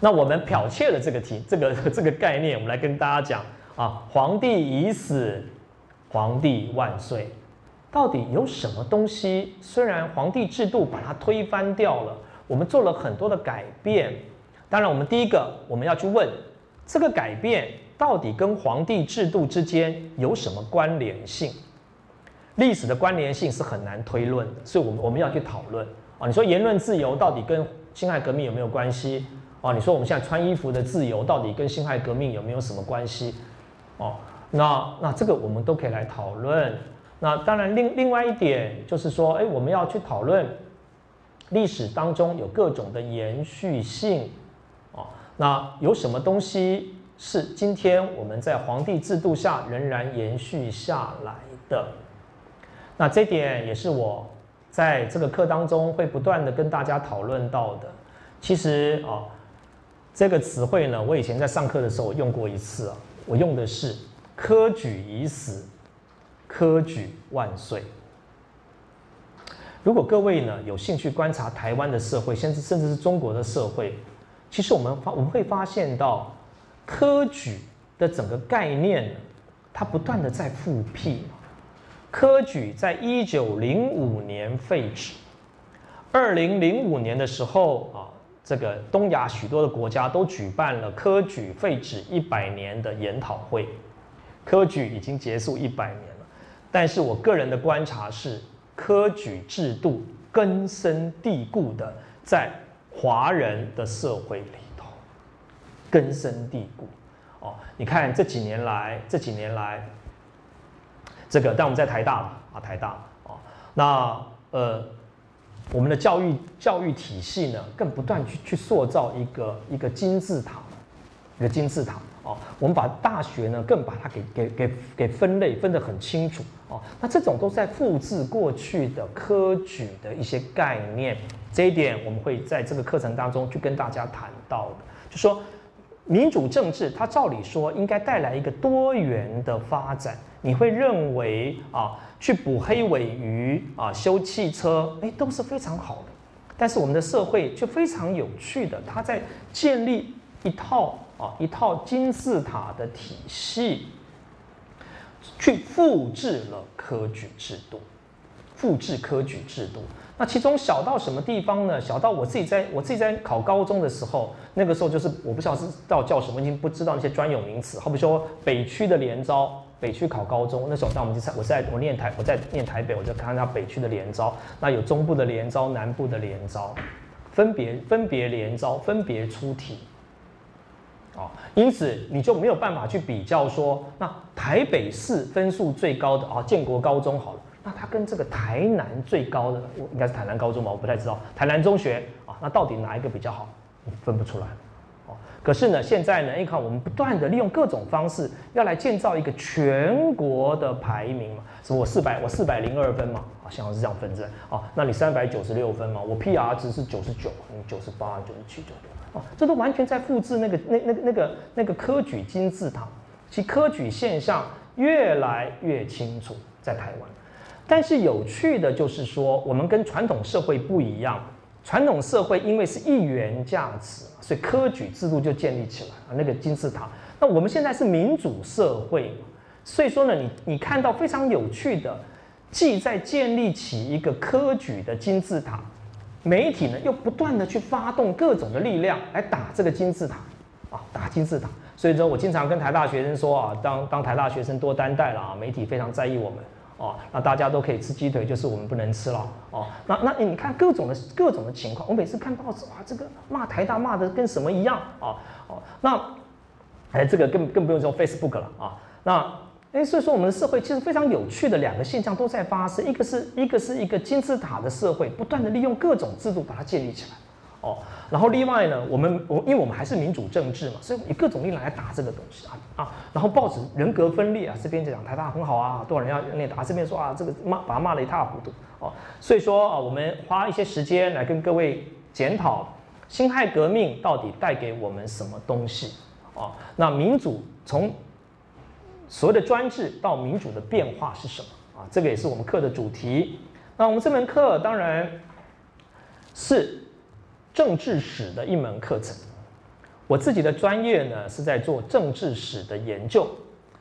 那我们剽窃了这个题，这个 (laughs) 这个概念，我们来跟大家讲啊，皇帝已死。皇帝万岁！到底有什么东西？虽然皇帝制度把它推翻掉了，我们做了很多的改变。当然，我们第一个我们要去问，这个改变到底跟皇帝制度之间有什么关联性？历史的关联性是很难推论的，所以我们我们要去讨论啊。你说言论自由到底跟辛亥革命有没有关系？啊，你说我们现在穿衣服的自由到底跟辛亥革命有没有什么关系？哦。那那这个我们都可以来讨论。那当然，另另外一点就是说，哎，我们要去讨论历史当中有各种的延续性啊。那有什么东西是今天我们在皇帝制度下仍然延续下来的？那这点也是我在这个课当中会不断的跟大家讨论到的。其实啊，这个词汇呢，我以前在上课的时候用过一次啊，我用的是。科举已死，科举万岁。如果各位呢有兴趣观察台湾的社会，甚至甚至是中国的社会，其实我们发我们会发现到，科举的整个概念，它不断的在复辟。科举在一九零五年废止，二零零五年的时候啊，这个东亚许多的国家都举办了科举废止一百年的研讨会。科举已经结束一百年，但是我个人的观察是，科举制度根深蒂固的在华人的社会里头，根深蒂固。哦，你看这几年来，这几年来，这个但我们在台大啊，台大哦，那呃，我们的教育教育体系呢，更不断去去塑造一个一个金字塔，一个金字塔。哦，我们把大学呢更把它给给给给分类分得很清楚哦。那这种都在复制过去的科举的一些概念，这一点我们会在这个课程当中去跟大家谈到的。就说民主政治，它照理说应该带来一个多元的发展。你会认为啊，去捕黑尾鱼啊，修汽车，哎，都是非常好的。但是我们的社会却非常有趣的，它在建立一套。一套金字塔的体系，去复制了科举制度，复制科举制度。那其中小到什么地方呢？小到我自己在我自己在考高中的时候，那个时候就是我不知道是到叫什么，已经不知道那些专有名词。好比说北区的联招，北区考高中，那时候在我们在我在我念台，我在念台北，我就看到北区的联招，那有中部的联招，南部的联招，分别分别联招，分别出题。啊，因此你就没有办法去比较说，那台北市分数最高的啊，建国高中好了，那它跟这个台南最高的，我应该是台南高中吧，我不太知道，台南中学啊，那到底哪一个比较好？分不出来。哦，可是呢，现在呢，你看我们不断的利用各种方式，要来建造一个全国的排名嘛，是我四百，我四百零二分嘛，啊，像是这样分着，啊，那你三百九十六分嘛，我 PR 值是九十九，你九十八、九十七、九。这都完全在复制那个那那个那个那个科举金字塔，其科举现象越来越清楚在台湾。但是有趣的就是说，我们跟传统社会不一样，传统社会因为是一元价值，所以科举制度就建立起来啊，那个金字塔。那我们现在是民主社会，所以说呢，你你看到非常有趣的，既在建立起一个科举的金字塔，媒体呢又不断的去发动各种的力量来打这个金字塔，啊，打金字塔。所以说我经常跟台大学生说啊，当当台大学生多担待了啊，媒体非常在意我们。哦，那大家都可以吃鸡腿，就是我们不能吃了。哦，那那你看各种的各种的情况，我每次看报纸哇，这个骂台大骂的跟什么一样啊？哦，那哎，这个更更不用说 Facebook 了啊。那哎，所以说我们的社会其实非常有趣的两个现象都在发生，一个是一个是一个金字塔的社会，不断的利用各种制度把它建立起来。哦，然后另外呢，我们我因为我们还是民主政治嘛，所以以各种力量来打这个东西啊啊，然后报纸人格分裂啊，这边讲台大很好啊，多少人要那打，这边说啊这个骂把他骂得一塌糊涂哦，所以说啊，我们花一些时间来跟各位检讨辛亥革命到底带给我们什么东西啊？那民主从所谓的专制到民主的变化是什么啊？这个也是我们课的主题。那我们这门课当然是。政治史的一门课程，我自己的专业呢是在做政治史的研究。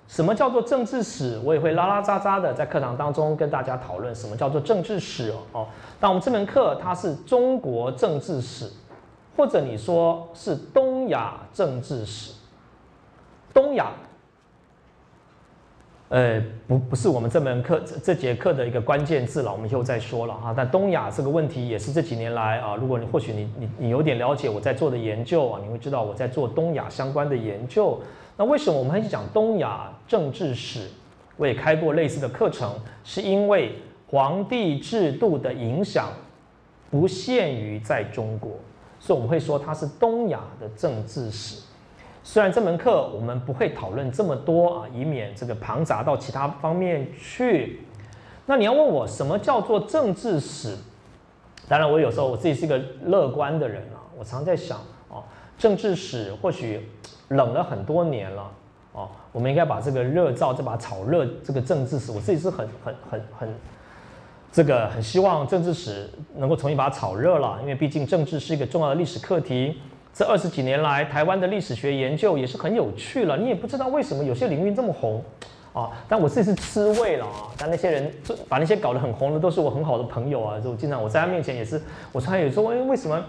什么叫做政治史？我也会拉拉杂杂的在课堂当中跟大家讨论什么叫做政治史哦。那我们这门课它是中国政治史，或者你说是东亚政治史，东亚。呃，不，不是我们这门课这这节课的一个关键字了，我们以后再说了哈。但东亚这个问题也是这几年来啊，如果你或许你你你有点了解我在做的研究啊，你会知道我在做东亚相关的研究。那为什么我们会讲东亚政治史？我也开过类似的课程，是因为皇帝制度的影响不限于在中国，所以我们会说它是东亚的政治史。虽然这门课我们不会讨论这么多啊，以免这个庞杂到其他方面去。那你要问我什么叫做政治史？当然，我有时候我自己是一个乐观的人啊，我常在想哦，政治史或许冷了很多年了哦，我们应该把这个热灶这把炒热这个政治史，我自己是很很很很这个很希望政治史能够重新把它炒热了，因为毕竟政治是一个重要的历史课题。这二十几年来，台湾的历史学研究也是很有趣了。你也不知道为什么有些领域这么红，啊！但我自己是吃味了啊！但那些人就把那些搞得很红的，都是我很好的朋友啊。就经常我在他面前也是，我常常有说，哎，为什么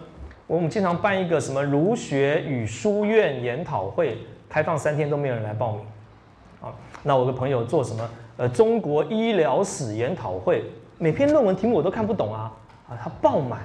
我们经常办一个什么儒学与书院研讨会，开放三天都没有人来报名，啊？那我个朋友做什么？呃，中国医疗史研讨会，每篇论文题目我都看不懂啊，啊，他爆满。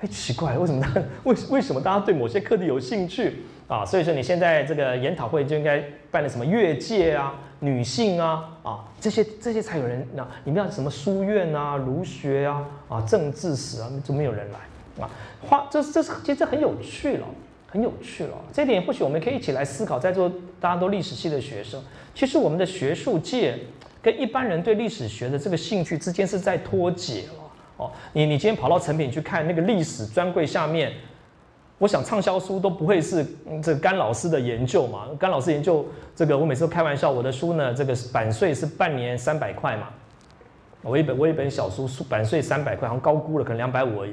哎，奇怪，为什么他 (laughs) 为为什么大家对某些课题有兴趣啊？所以说你现在这个研讨会就应该办的什么越界啊、女性啊啊这些这些才有人那你们要什么书院啊、儒学啊啊、政治史啊，就没有人来啊。花这这是其实很有趣了，很有趣了。这点或许我们可以一起来思考，在座大家都历史系的学生，其实我们的学术界跟一般人对历史学的这个兴趣之间是在脱节了。哦，你你今天跑到成品去看那个历史专柜下面，我想畅销书都不会是这甘老师的研究嘛？甘老师研究这个，我每次都开玩笑，我的书呢，这个版税是半年三百块嘛。我一本我一本小书书版税三百块，好像高估了，可能两百五而已。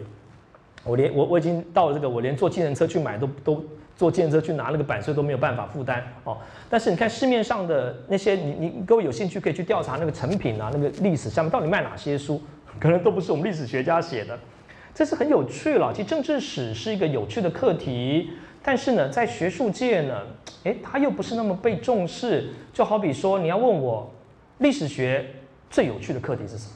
我连我我已经到了这个，我连坐计程车去买都都坐计程车去拿那个版税都没有办法负担哦。但是你看市面上的那些，你你各位有兴趣可以去调查那个成品啊，那个历史下面到底卖哪些书。可能都不是我们历史学家写的，这是很有趣了。其实政治史是一个有趣的课题，但是呢，在学术界呢，诶，它又不是那么被重视。就好比说，你要问我，历史学最有趣的课题是什么？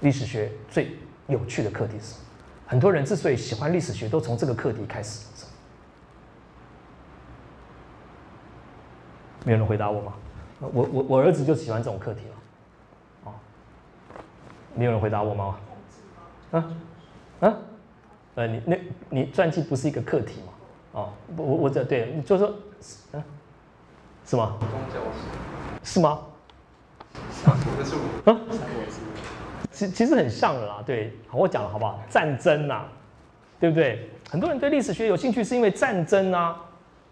历史学最有趣的课题是？很多人之所以喜欢历史学，都从这个课题开始。没有人回答我吗？我我我儿子就喜欢这种课题了。没有人回答我吗？啊啊，呃，你那你传记不是一个课题吗？哦，我我我这对，你就说，嗯，是吗？是吗？啊，其其实很像的啦，对，好，我讲了好不好？战争呐，对不对？很多人对历史学有兴趣是因为战争啊，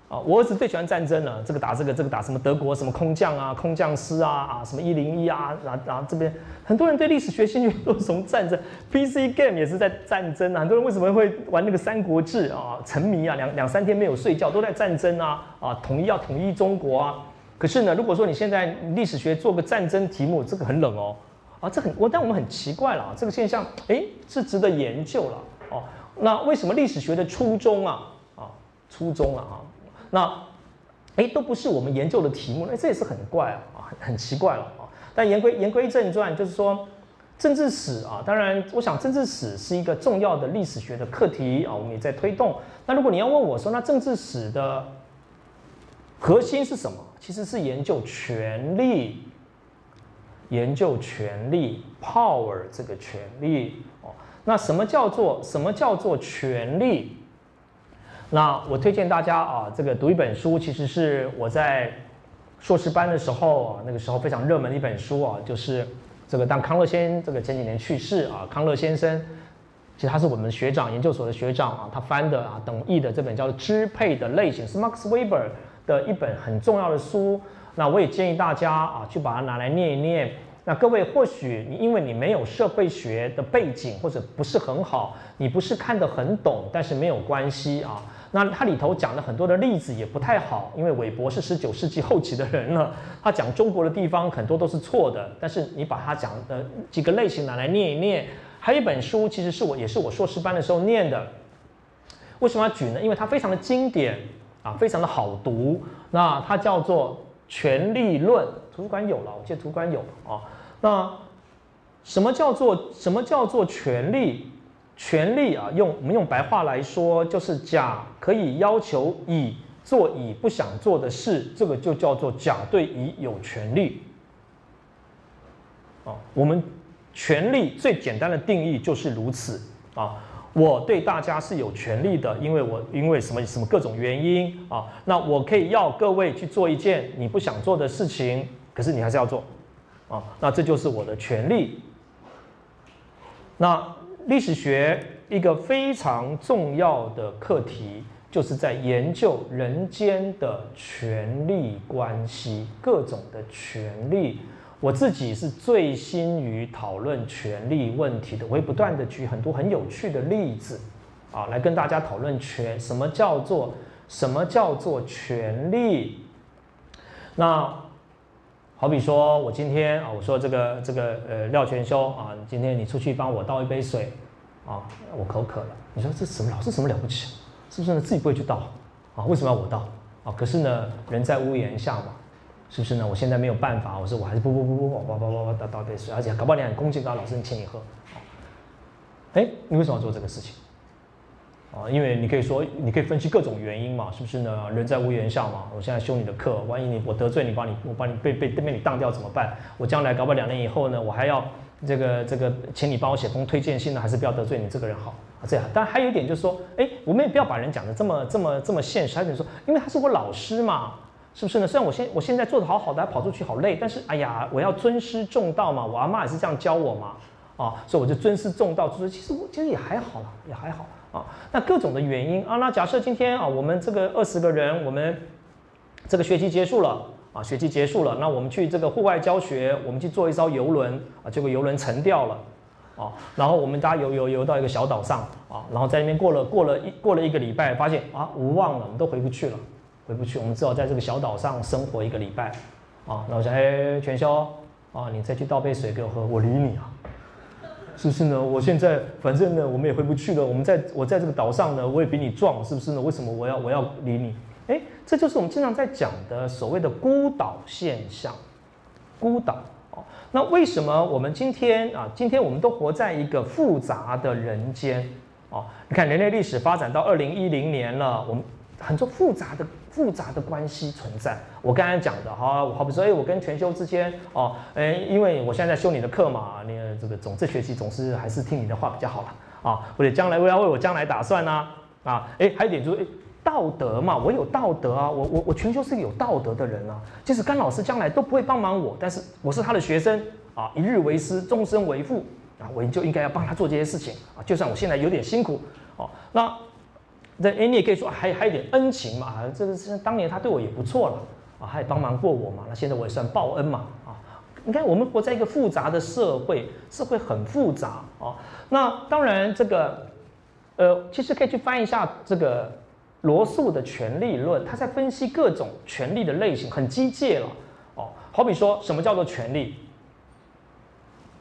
啊，我儿子最喜欢战争了，这个打这个，这个打什么德国什么空降啊，空降师啊啊，什么一零一啊，然后然后这边很多人对历史学兴趣都是从战争，(laughs) PC game 也是在战争啊，很多人为什么会玩那个三国志啊，沉迷啊，两两三天没有睡觉都在战争啊啊，统一要统一中国啊，可是呢，如果说你现在历史学做个战争题目，这个很冷哦，啊，这很我但我们很奇怪了，这个现象哎是值得研究了哦，那为什么历史学的初衷啊啊初衷啊啊？那，哎，都不是我们研究的题目，那这也是很怪啊，很奇怪了啊。但言归言归正传，就是说，政治史啊，当然，我想政治史是一个重要的历史学的课题啊，我们也在推动。那如果你要问我说，那政治史的核心是什么？其实是研究权力，研究权力，power 这个权力哦。那什么叫做什么叫做权力？那我推荐大家啊，这个读一本书，其实是我在硕士班的时候，那个时候非常热门的一本书啊，就是这个当康乐先这个前几年去世啊，康乐先生，其实他是我们学长研究所的学长啊，他翻的啊等译的这本叫做《支配的类型》，是 Max Weber 的一本很重要的书。那我也建议大家啊，去把它拿来念一念。那各位或许你因为你没有社会学的背景或者不是很好，你不是看得很懂，但是没有关系啊。那它里头讲的很多的例子也不太好，因为韦伯是十九世纪后期的人了，他讲中国的地方很多都是错的。但是你把他讲的几个类型拿来念一念，还有一本书，其实是我也是我硕士班的时候念的。为什么要举呢？因为它非常的经典啊，非常的好读。那它叫做《权力论》，图书馆有了，我记得图书馆有啊。那什么叫做什么叫做权力？权利啊，用我们用白话来说，就是甲可以要求乙做乙不想做的事，这个就叫做甲对乙有权利。啊，我们权利最简单的定义就是如此啊。我对大家是有权利的，因为我因为什么什么各种原因啊，那我可以要各位去做一件你不想做的事情，可是你还是要做啊，那这就是我的权利。那。历史学一个非常重要的课题，就是在研究人间的权力关系，各种的权力。我自己是最心于讨论权力问题的，我会不断的举很多很有趣的例子，啊，来跟大家讨论权，什么叫做什么叫做权力？那好比说，我今天啊，我说这个这个呃廖全修啊，今天你出去帮我倒一杯水啊，我口渴了。你说这什么老是什么了不起？是不是呢？自己不会去倒啊？为什么要我倒啊？可是呢，人在屋檐下嘛，是不是呢？我现在没有办法，我说我还是不不不不，我我我我倒倒杯水，而且搞不好你很恭敬告老师，你请你喝。哎，你为什么要做这个事情？啊，因为你可以说，你可以分析各种原因嘛，是不是呢？人在屋檐下嘛，我现在修你的课，万一你我得罪你，把你我把你被被对面你当掉怎么办？我将来搞不好两年以后呢，我还要这个这个，请你帮我写封推荐信呢，还是不要得罪你这个人好啊？这样。当然还有一点就是说，哎，我们也不要把人讲的这么这么这么现实，还是说，因为他是我老师嘛，是不是呢？虽然我现我现在做的好好的，还跑出去好累，但是哎呀，我要尊师重道嘛，我阿妈也是这样教我嘛，啊，所以我就尊师重道，就说其实我其实也还好了，也还好。啊，那各种的原因啊，那假设今天啊，我们这个二十个人，我们这个学期结束了啊，学期结束了，那我们去这个户外教学，我们去坐一艘游轮啊，结果游轮沉掉了啊，然后我们大家游游游到一个小岛上啊，然后在那边过了过了一过了一个礼拜，发现啊无望了，我们都回不去了，回不去，我们只好在这个小岛上生活一个礼拜啊，那我想哎全修啊，你再去倒杯水给我喝，我理你啊。是不是呢？我现在反正呢，我们也回不去了。我们在我在这个岛上呢，我也比你壮，是不是呢？为什么我要我要理你？哎，这就是我们经常在讲的所谓的孤岛现象。孤岛哦，那为什么我们今天啊，今天我们都活在一个复杂的人间哦？你看人类历史发展到二零一零年了，我们很多复杂的。复杂的关系存在。我刚才讲的哈，我好比说，哎，我跟全修之间哦，哎，因为我现在在修你的课嘛，你这个总这学期总是还是听你的话比较好了啊。或者将来我要为我将来打算呢啊，哎，还有一点就是，哎，道德嘛，我有道德啊，我我我全修是个有道德的人啊。即使甘老师将来都不会帮忙我，但是我是他的学生啊，一日为师，终身为父啊，我就应该要帮他做这些事情啊。就算我现在有点辛苦哦，那这哎，你也可以说还还有点恩情嘛，这个是当年他对我也不错了啊，他也帮忙过我嘛，那现在我也算报恩嘛啊。你看，我们活在一个复杂的社会，社会很复杂啊。那当然，这个呃，其实可以去翻一下这个罗素的权力论，他在分析各种权力的类型，很机械了哦。好比说什么叫做权力？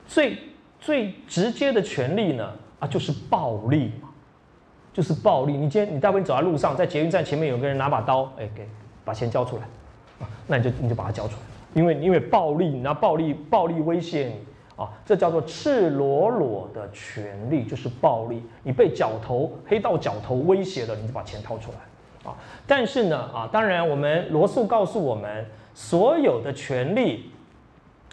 最最直接的权力呢啊，就是暴力。就是暴力。你今天你待会你走在路上，在捷运站前面有个人拿把刀，哎，给把钱交出来，啊，那你就你就把它交出来，因为因为暴力，你拿暴力暴力威胁你啊，这叫做赤裸裸的权利，就是暴力。你被角头黑道角头威胁了，你就把钱掏出来啊。但是呢啊，当然我们罗素告诉我们，所有的权利，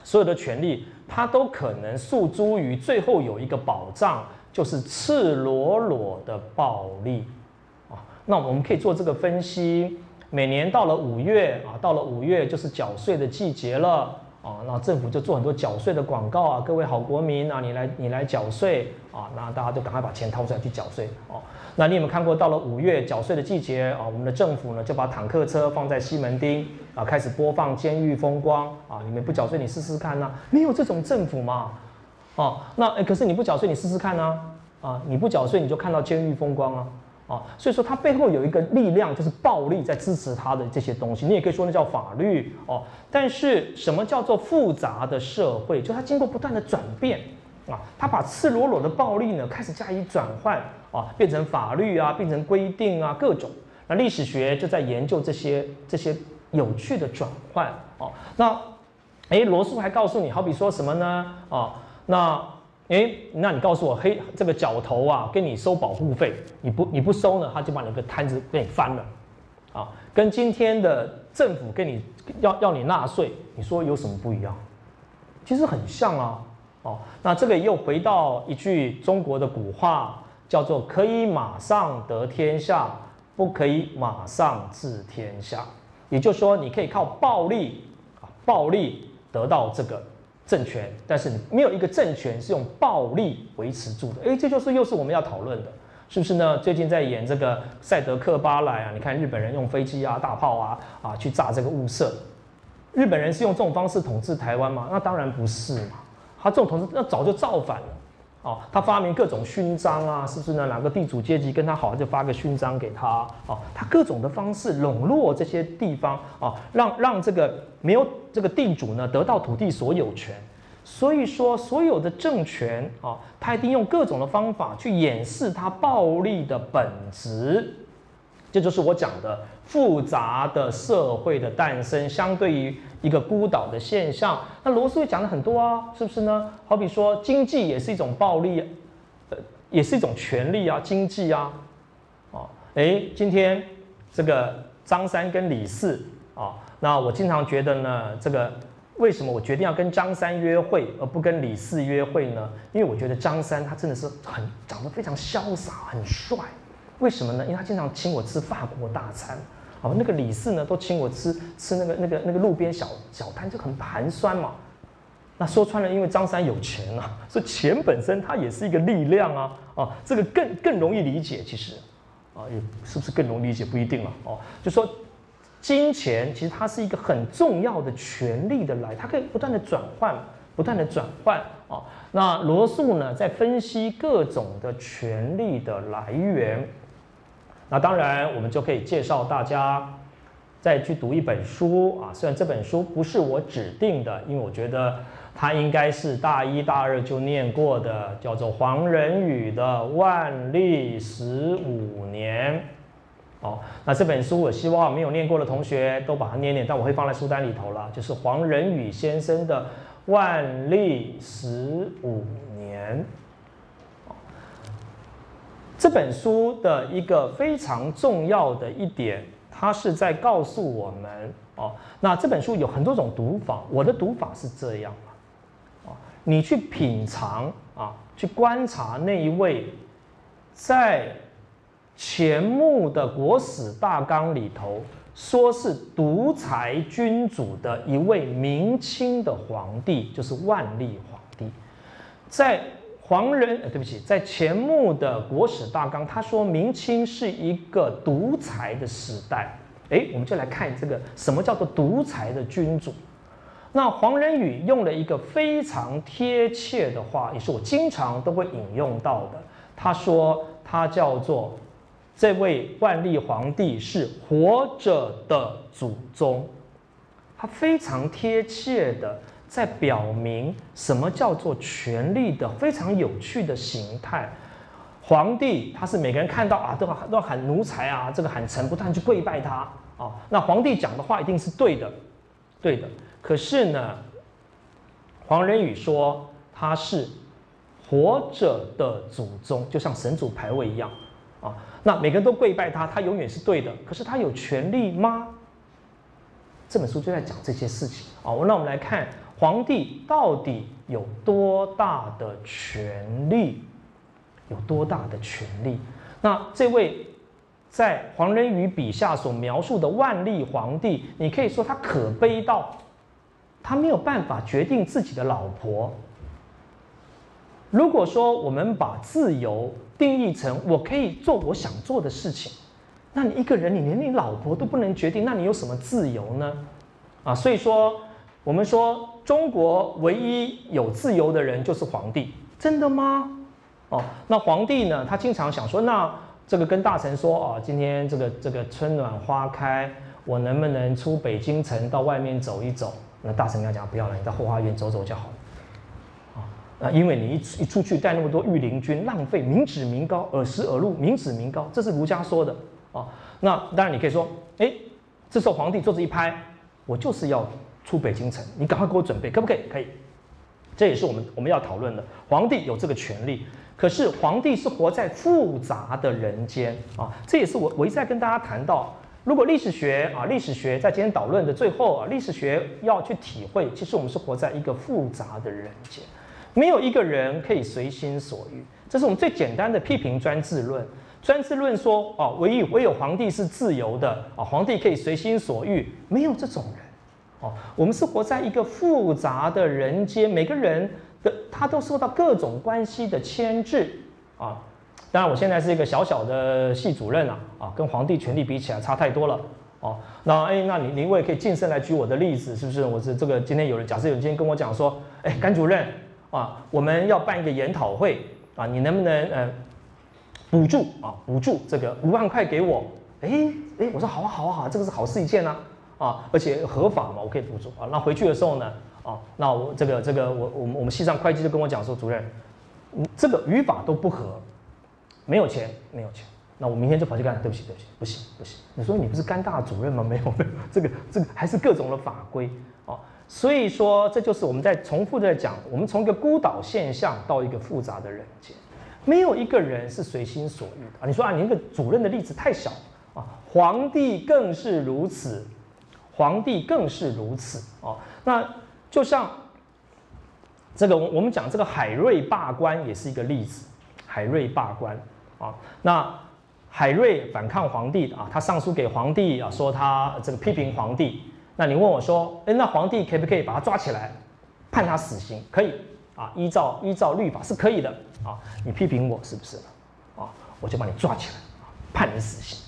所有的权利，它都可能诉诸于最后有一个保障。就是赤裸裸的暴力啊！那我们可以做这个分析。每年到了五月啊，到了五月就是缴税的季节了啊，那政府就做很多缴税的广告啊，各位好国民啊，你来你来缴税啊，那大家就赶快把钱掏出来去缴税哦。那你有没有看过，到了五月缴税的季节啊，我们的政府呢就把坦克车放在西门町啊，开始播放《监狱风光》啊，你们不缴税，你试试看呐？没有这种政府嘛？哦，那哎，可是你不缴税，你试试看啊！啊，你不缴税，你就看到监狱风光啊！啊，所以说它背后有一个力量，就是暴力在支持它的这些东西。你也可以说那叫法律哦。但是什么叫做复杂的社会？就它经过不断的转变啊，它把赤裸裸的暴力呢开始加以转换啊，变成法律啊，变成规定啊，各种。那历史学就在研究这些这些有趣的转换哦。那哎，罗素还告诉你，好比说什么呢？啊？那，哎，那你告诉我，黑这个角头啊，跟你收保护费，你不你不收呢，他就把你的摊子给你翻了，啊，跟今天的政府跟你要要你纳税，你说有什么不一样？其实很像啊，哦，那这个又回到一句中国的古话，叫做“可以马上得天下，不可以马上治天下”，也就是说，你可以靠暴力啊，暴力得到这个。政权，但是你没有一个政权是用暴力维持住的。哎，这就是又是我们要讨论的，是不是呢？最近在演这个赛德克巴莱啊，你看日本人用飞机啊、大炮啊啊去炸这个雾社，日本人是用这种方式统治台湾吗？那当然不是嘛，他这种统治那早就造反了。哦，他发明各种勋章啊，是不是呢？哪个地主阶级跟他好，就发个勋章给他。哦，他各种的方式笼络这些地方啊，让让这个没有这个地主呢得到土地所有权。所以说，所有的政权啊，他一定用各种的方法去掩饰他暴力的本质。这就是我讲的复杂的社会的诞生，相对于一个孤岛的现象。那罗素也讲了很多啊，是不是呢？好比说，经济也是一种暴力，呃，也是一种权利啊，经济啊，哦，哎，今天这个张三跟李四啊，那我经常觉得呢，这个为什么我决定要跟张三约会而不跟李四约会呢？因为我觉得张三他真的是很长得非常潇洒，很帅。为什么呢？因为他经常请我吃法国大餐，哦，那个李四呢都请我吃吃那个那个那个路边小小摊，就很寒酸嘛。那说穿了，因为张三有钱啊，所以钱本身它也是一个力量啊，啊，这个更更容易理解，其实，啊，也是不是更容易理解不一定了哦。就说金钱其实它是一个很重要的权力的来，它可以不断的转换，不断的转换啊。那罗素呢在分析各种的权力的来源。那当然，我们就可以介绍大家再去读一本书啊。虽然这本书不是我指定的，因为我觉得它应该是大一大二就念过的，叫做黄仁宇的《万历十五年》。哦，那这本书我希望没有念过的同学都把它念念，但我会放在书单里头了。就是黄仁宇先生的《万历十五年》。这本书的一个非常重要的一点，它是在告诉我们哦，那这本书有很多种读法，我的读法是这样啊，你去品尝啊，去观察那一位在钱穆的国史大纲里头说是独裁君主的一位明清的皇帝，就是万历皇帝，在。黄仁，呃，对不起，在钱穆的国史大纲，他说明清是一个独裁的时代。哎，我们就来看这个什么叫做独裁的君主。那黄仁宇用了一个非常贴切的话，也是我经常都会引用到的。他说他叫做这位万历皇帝是活着的祖宗，他非常贴切的在表明什么叫做权力的非常有趣的形态。皇帝他是每个人看到啊都要都要喊奴才啊，这个喊臣不断去跪拜他啊。那皇帝讲的话一定是对的，对的。可是呢，黄仁宇说他是活着的祖宗，就像神主牌位一样啊。那每个人都跪拜他，他永远是对的。可是他有权利吗？这本书就在讲这些事情啊。那我们来看皇帝到底有多大的权利，有多大的权利？那这位在黄仁宇笔下所描述的万历皇帝，你可以说他可悲到。他没有办法决定自己的老婆。如果说我们把自由定义成我可以做我想做的事情，那你一个人你连你老婆都不能决定，那你有什么自由呢？啊，所以说我们说中国唯一有自由的人就是皇帝，真的吗？哦，那皇帝呢？他经常想说，那这个跟大臣说啊，今天这个这个春暖花开，我能不能出北京城到外面走一走？那大臣跟他讲不要了，你在后花园走走就好了，啊，那因为你一一出去带那么多御林军，浪费民脂民膏，耳食耳禄，民脂民膏，这是儒家说的啊。那当然你可以说，哎，这时候皇帝桌子一拍，我就是要出北京城，你赶快给我准备，可不可以？可以，这也是我们我们要讨论的。皇帝有这个权利，可是皇帝是活在复杂的人间啊，这也是我我一再跟大家谈到。如果历史学啊，历史学在今天导论的最后啊，历史学要去体会，其实我们是活在一个复杂的人间，没有一个人可以随心所欲。这是我们最简单的批评专制论。专制论说啊，唯一唯有皇帝是自由的啊，皇帝可以随心所欲，没有这种人。哦，我们是活在一个复杂的人间，每个人的他都受到各种关系的牵制啊。当然，我现在是一个小小的系主任啊，啊，跟皇帝权力比起来差太多了哦。那哎，那你你我也可以近身来举我的例子，是不是？我是这个今天有人假设有人今天跟我讲说，哎，甘主任啊，我们要办一个研讨会啊，你能不能呃补助啊，补助这个五万块给我？哎哎，我说好啊好啊好，这个是好事一件啊啊，而且合法嘛，我可以补助啊。那回去的时候呢，啊，那我这个这个我我们我们系上会计就跟我讲说，主任，这个语法都不合。没有钱，没有钱，那我明天就跑去干。对不起，对不起，不行，不行。你说你不是干大主任吗？(laughs) 没有，没有，这个，这个还是各种的法规哦。所以说，这就是我们在重复在讲，我们从一个孤岛现象到一个复杂的人间，没有一个人是随心所欲的啊。你说啊，你那个主任的例子太小啊，皇帝更是如此，皇帝更是如此哦。那就像这个，我们讲这个海瑞罢官也是一个例子，海瑞罢官。啊，那海瑞反抗皇帝啊，他上书给皇帝啊，说他这个批评皇帝。那你问我说，哎，那皇帝可不可以把他抓起来，判他死刑？可以啊，依照依照律法是可以的啊。你批评我是不是？啊，我就把你抓起来，判你死刑，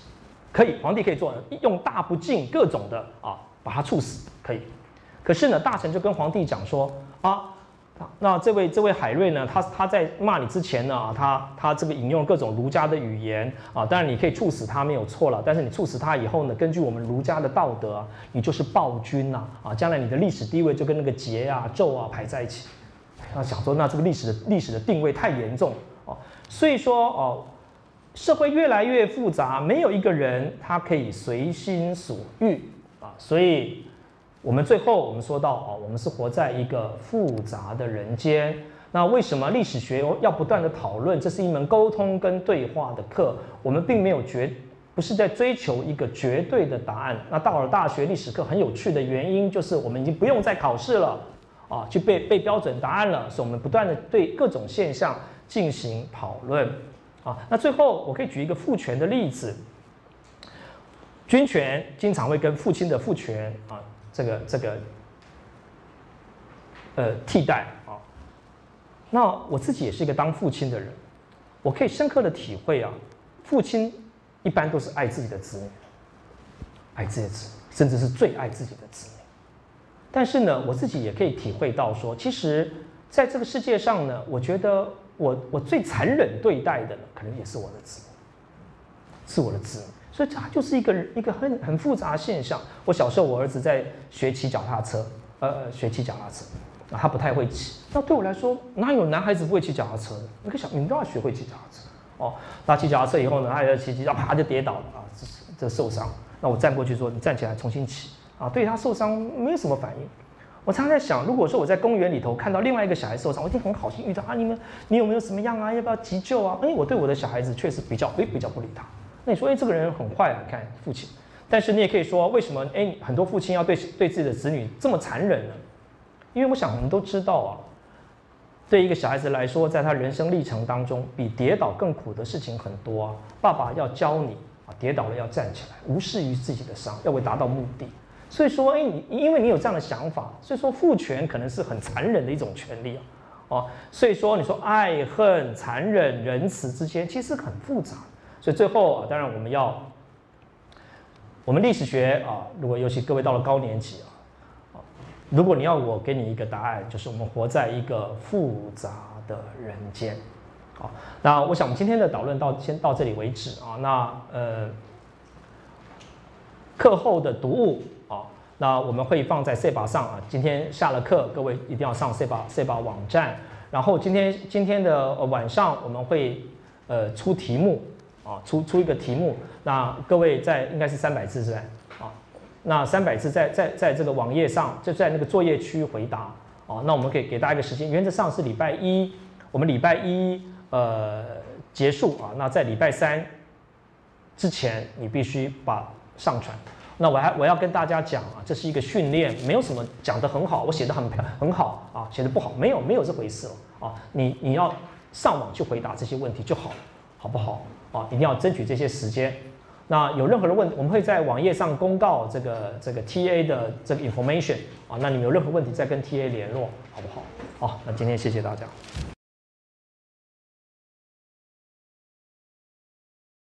可以，皇帝可以做，用大不敬各种的啊，把他处死，可以。可是呢，大臣就跟皇帝讲说啊。那这位这位海瑞呢？他他在骂你之前呢，他他这个引用各种儒家的语言啊，当然你可以处死他没有错了，但是你处死他以后呢，根据我们儒家的道德，你就是暴君呐啊，将来你的历史地位就跟那个桀啊纣啊排在一起。他想说，那这个历史的历史的定位太严重哦，所以说哦，社会越来越复杂，没有一个人他可以随心所欲啊，所以。我们最后我们说到啊，我们是活在一个复杂的人间。那为什么历史学要不断的讨论？这是一门沟通跟对话的课。我们并没有绝，不是在追求一个绝对的答案。那到了大学历史课很有趣的原因，就是我们已经不用再考试了啊，去背背标准答案了。所以我们不断的对各种现象进行讨论啊。那最后我可以举一个父权的例子，军权经常会跟父亲的父权啊。这个这个，呃，替代啊，那我自己也是一个当父亲的人，我可以深刻的体会啊，父亲一般都是爱自己的子女，爱自己的子女，甚至是最爱自己的子女。但是呢，我自己也可以体会到说，其实在这个世界上呢，我觉得我我最残忍对待的，可能也是我的子女，是我的子女。所以它就是一个一个很很复杂的现象。我小时候，我儿子在学骑脚踏车，呃，学骑脚踏车，啊，他不太会骑。那对我来说，哪有男孩子不会骑脚踏车的？那个小你们都要学会骑脚踏车哦。他骑脚踏车以后呢，他要骑骑，到啪就跌倒了啊，这这受伤。那我站过去说：“你站起来重新骑。”啊，对他受伤没有什么反应。我常常在想，如果说我在公园里头看到另外一个小孩受伤，我一定很好心遇到啊，你们你有没有什么样啊？要不要急救啊？哎，我对我的小孩子确实比较哎比较不理他。那你说，哎，这个人很坏啊！你看父亲，但是你也可以说，为什么哎，很多父亲要对对自己的子女这么残忍呢？因为我想我们都知道啊，对一个小孩子来说，在他人生历程当中，比跌倒更苦的事情很多啊。爸爸要教你啊，跌倒了要站起来，无视于自己的伤，要为达到目的。所以说，哎，你因为你有这样的想法，所以说父权可能是很残忍的一种权利啊。哦，所以说你说爱恨、残忍、仁慈之间，其实很复杂。所以最后啊，当然我们要，我们历史学啊，如果尤其各位到了高年级啊，啊，如果你要我给你一个答案，就是我们活在一个复杂的人间，好，那我想我们今天的讨论到先到这里为止啊，那呃，课后的读物，那我们会放在 C 把上啊，今天下了课，各位一定要上 C 把 C 把网站，然后今天今天的晚上我们会呃出题目。啊，出出一个题目，那各位在应该是三百字是吧？啊，那三百字在在在这个网页上，就在那个作业区回答。啊，那我们可以给大家一个时间，原则上是礼拜一，我们礼拜一呃结束啊。那在礼拜三之前，你必须把上传。那我还我要跟大家讲啊，这是一个训练，没有什么讲得很好，我写的很很好啊，写的不好，没有没有这回事了啊。你你要上网去回答这些问题就好了，好不好？啊，一定要争取这些时间。那有任何的问，我们会在网页上公告这个这个 TA 的这个 information 啊。那你们有任何问题再跟 TA 联络，好不好？好，那今天谢谢大家。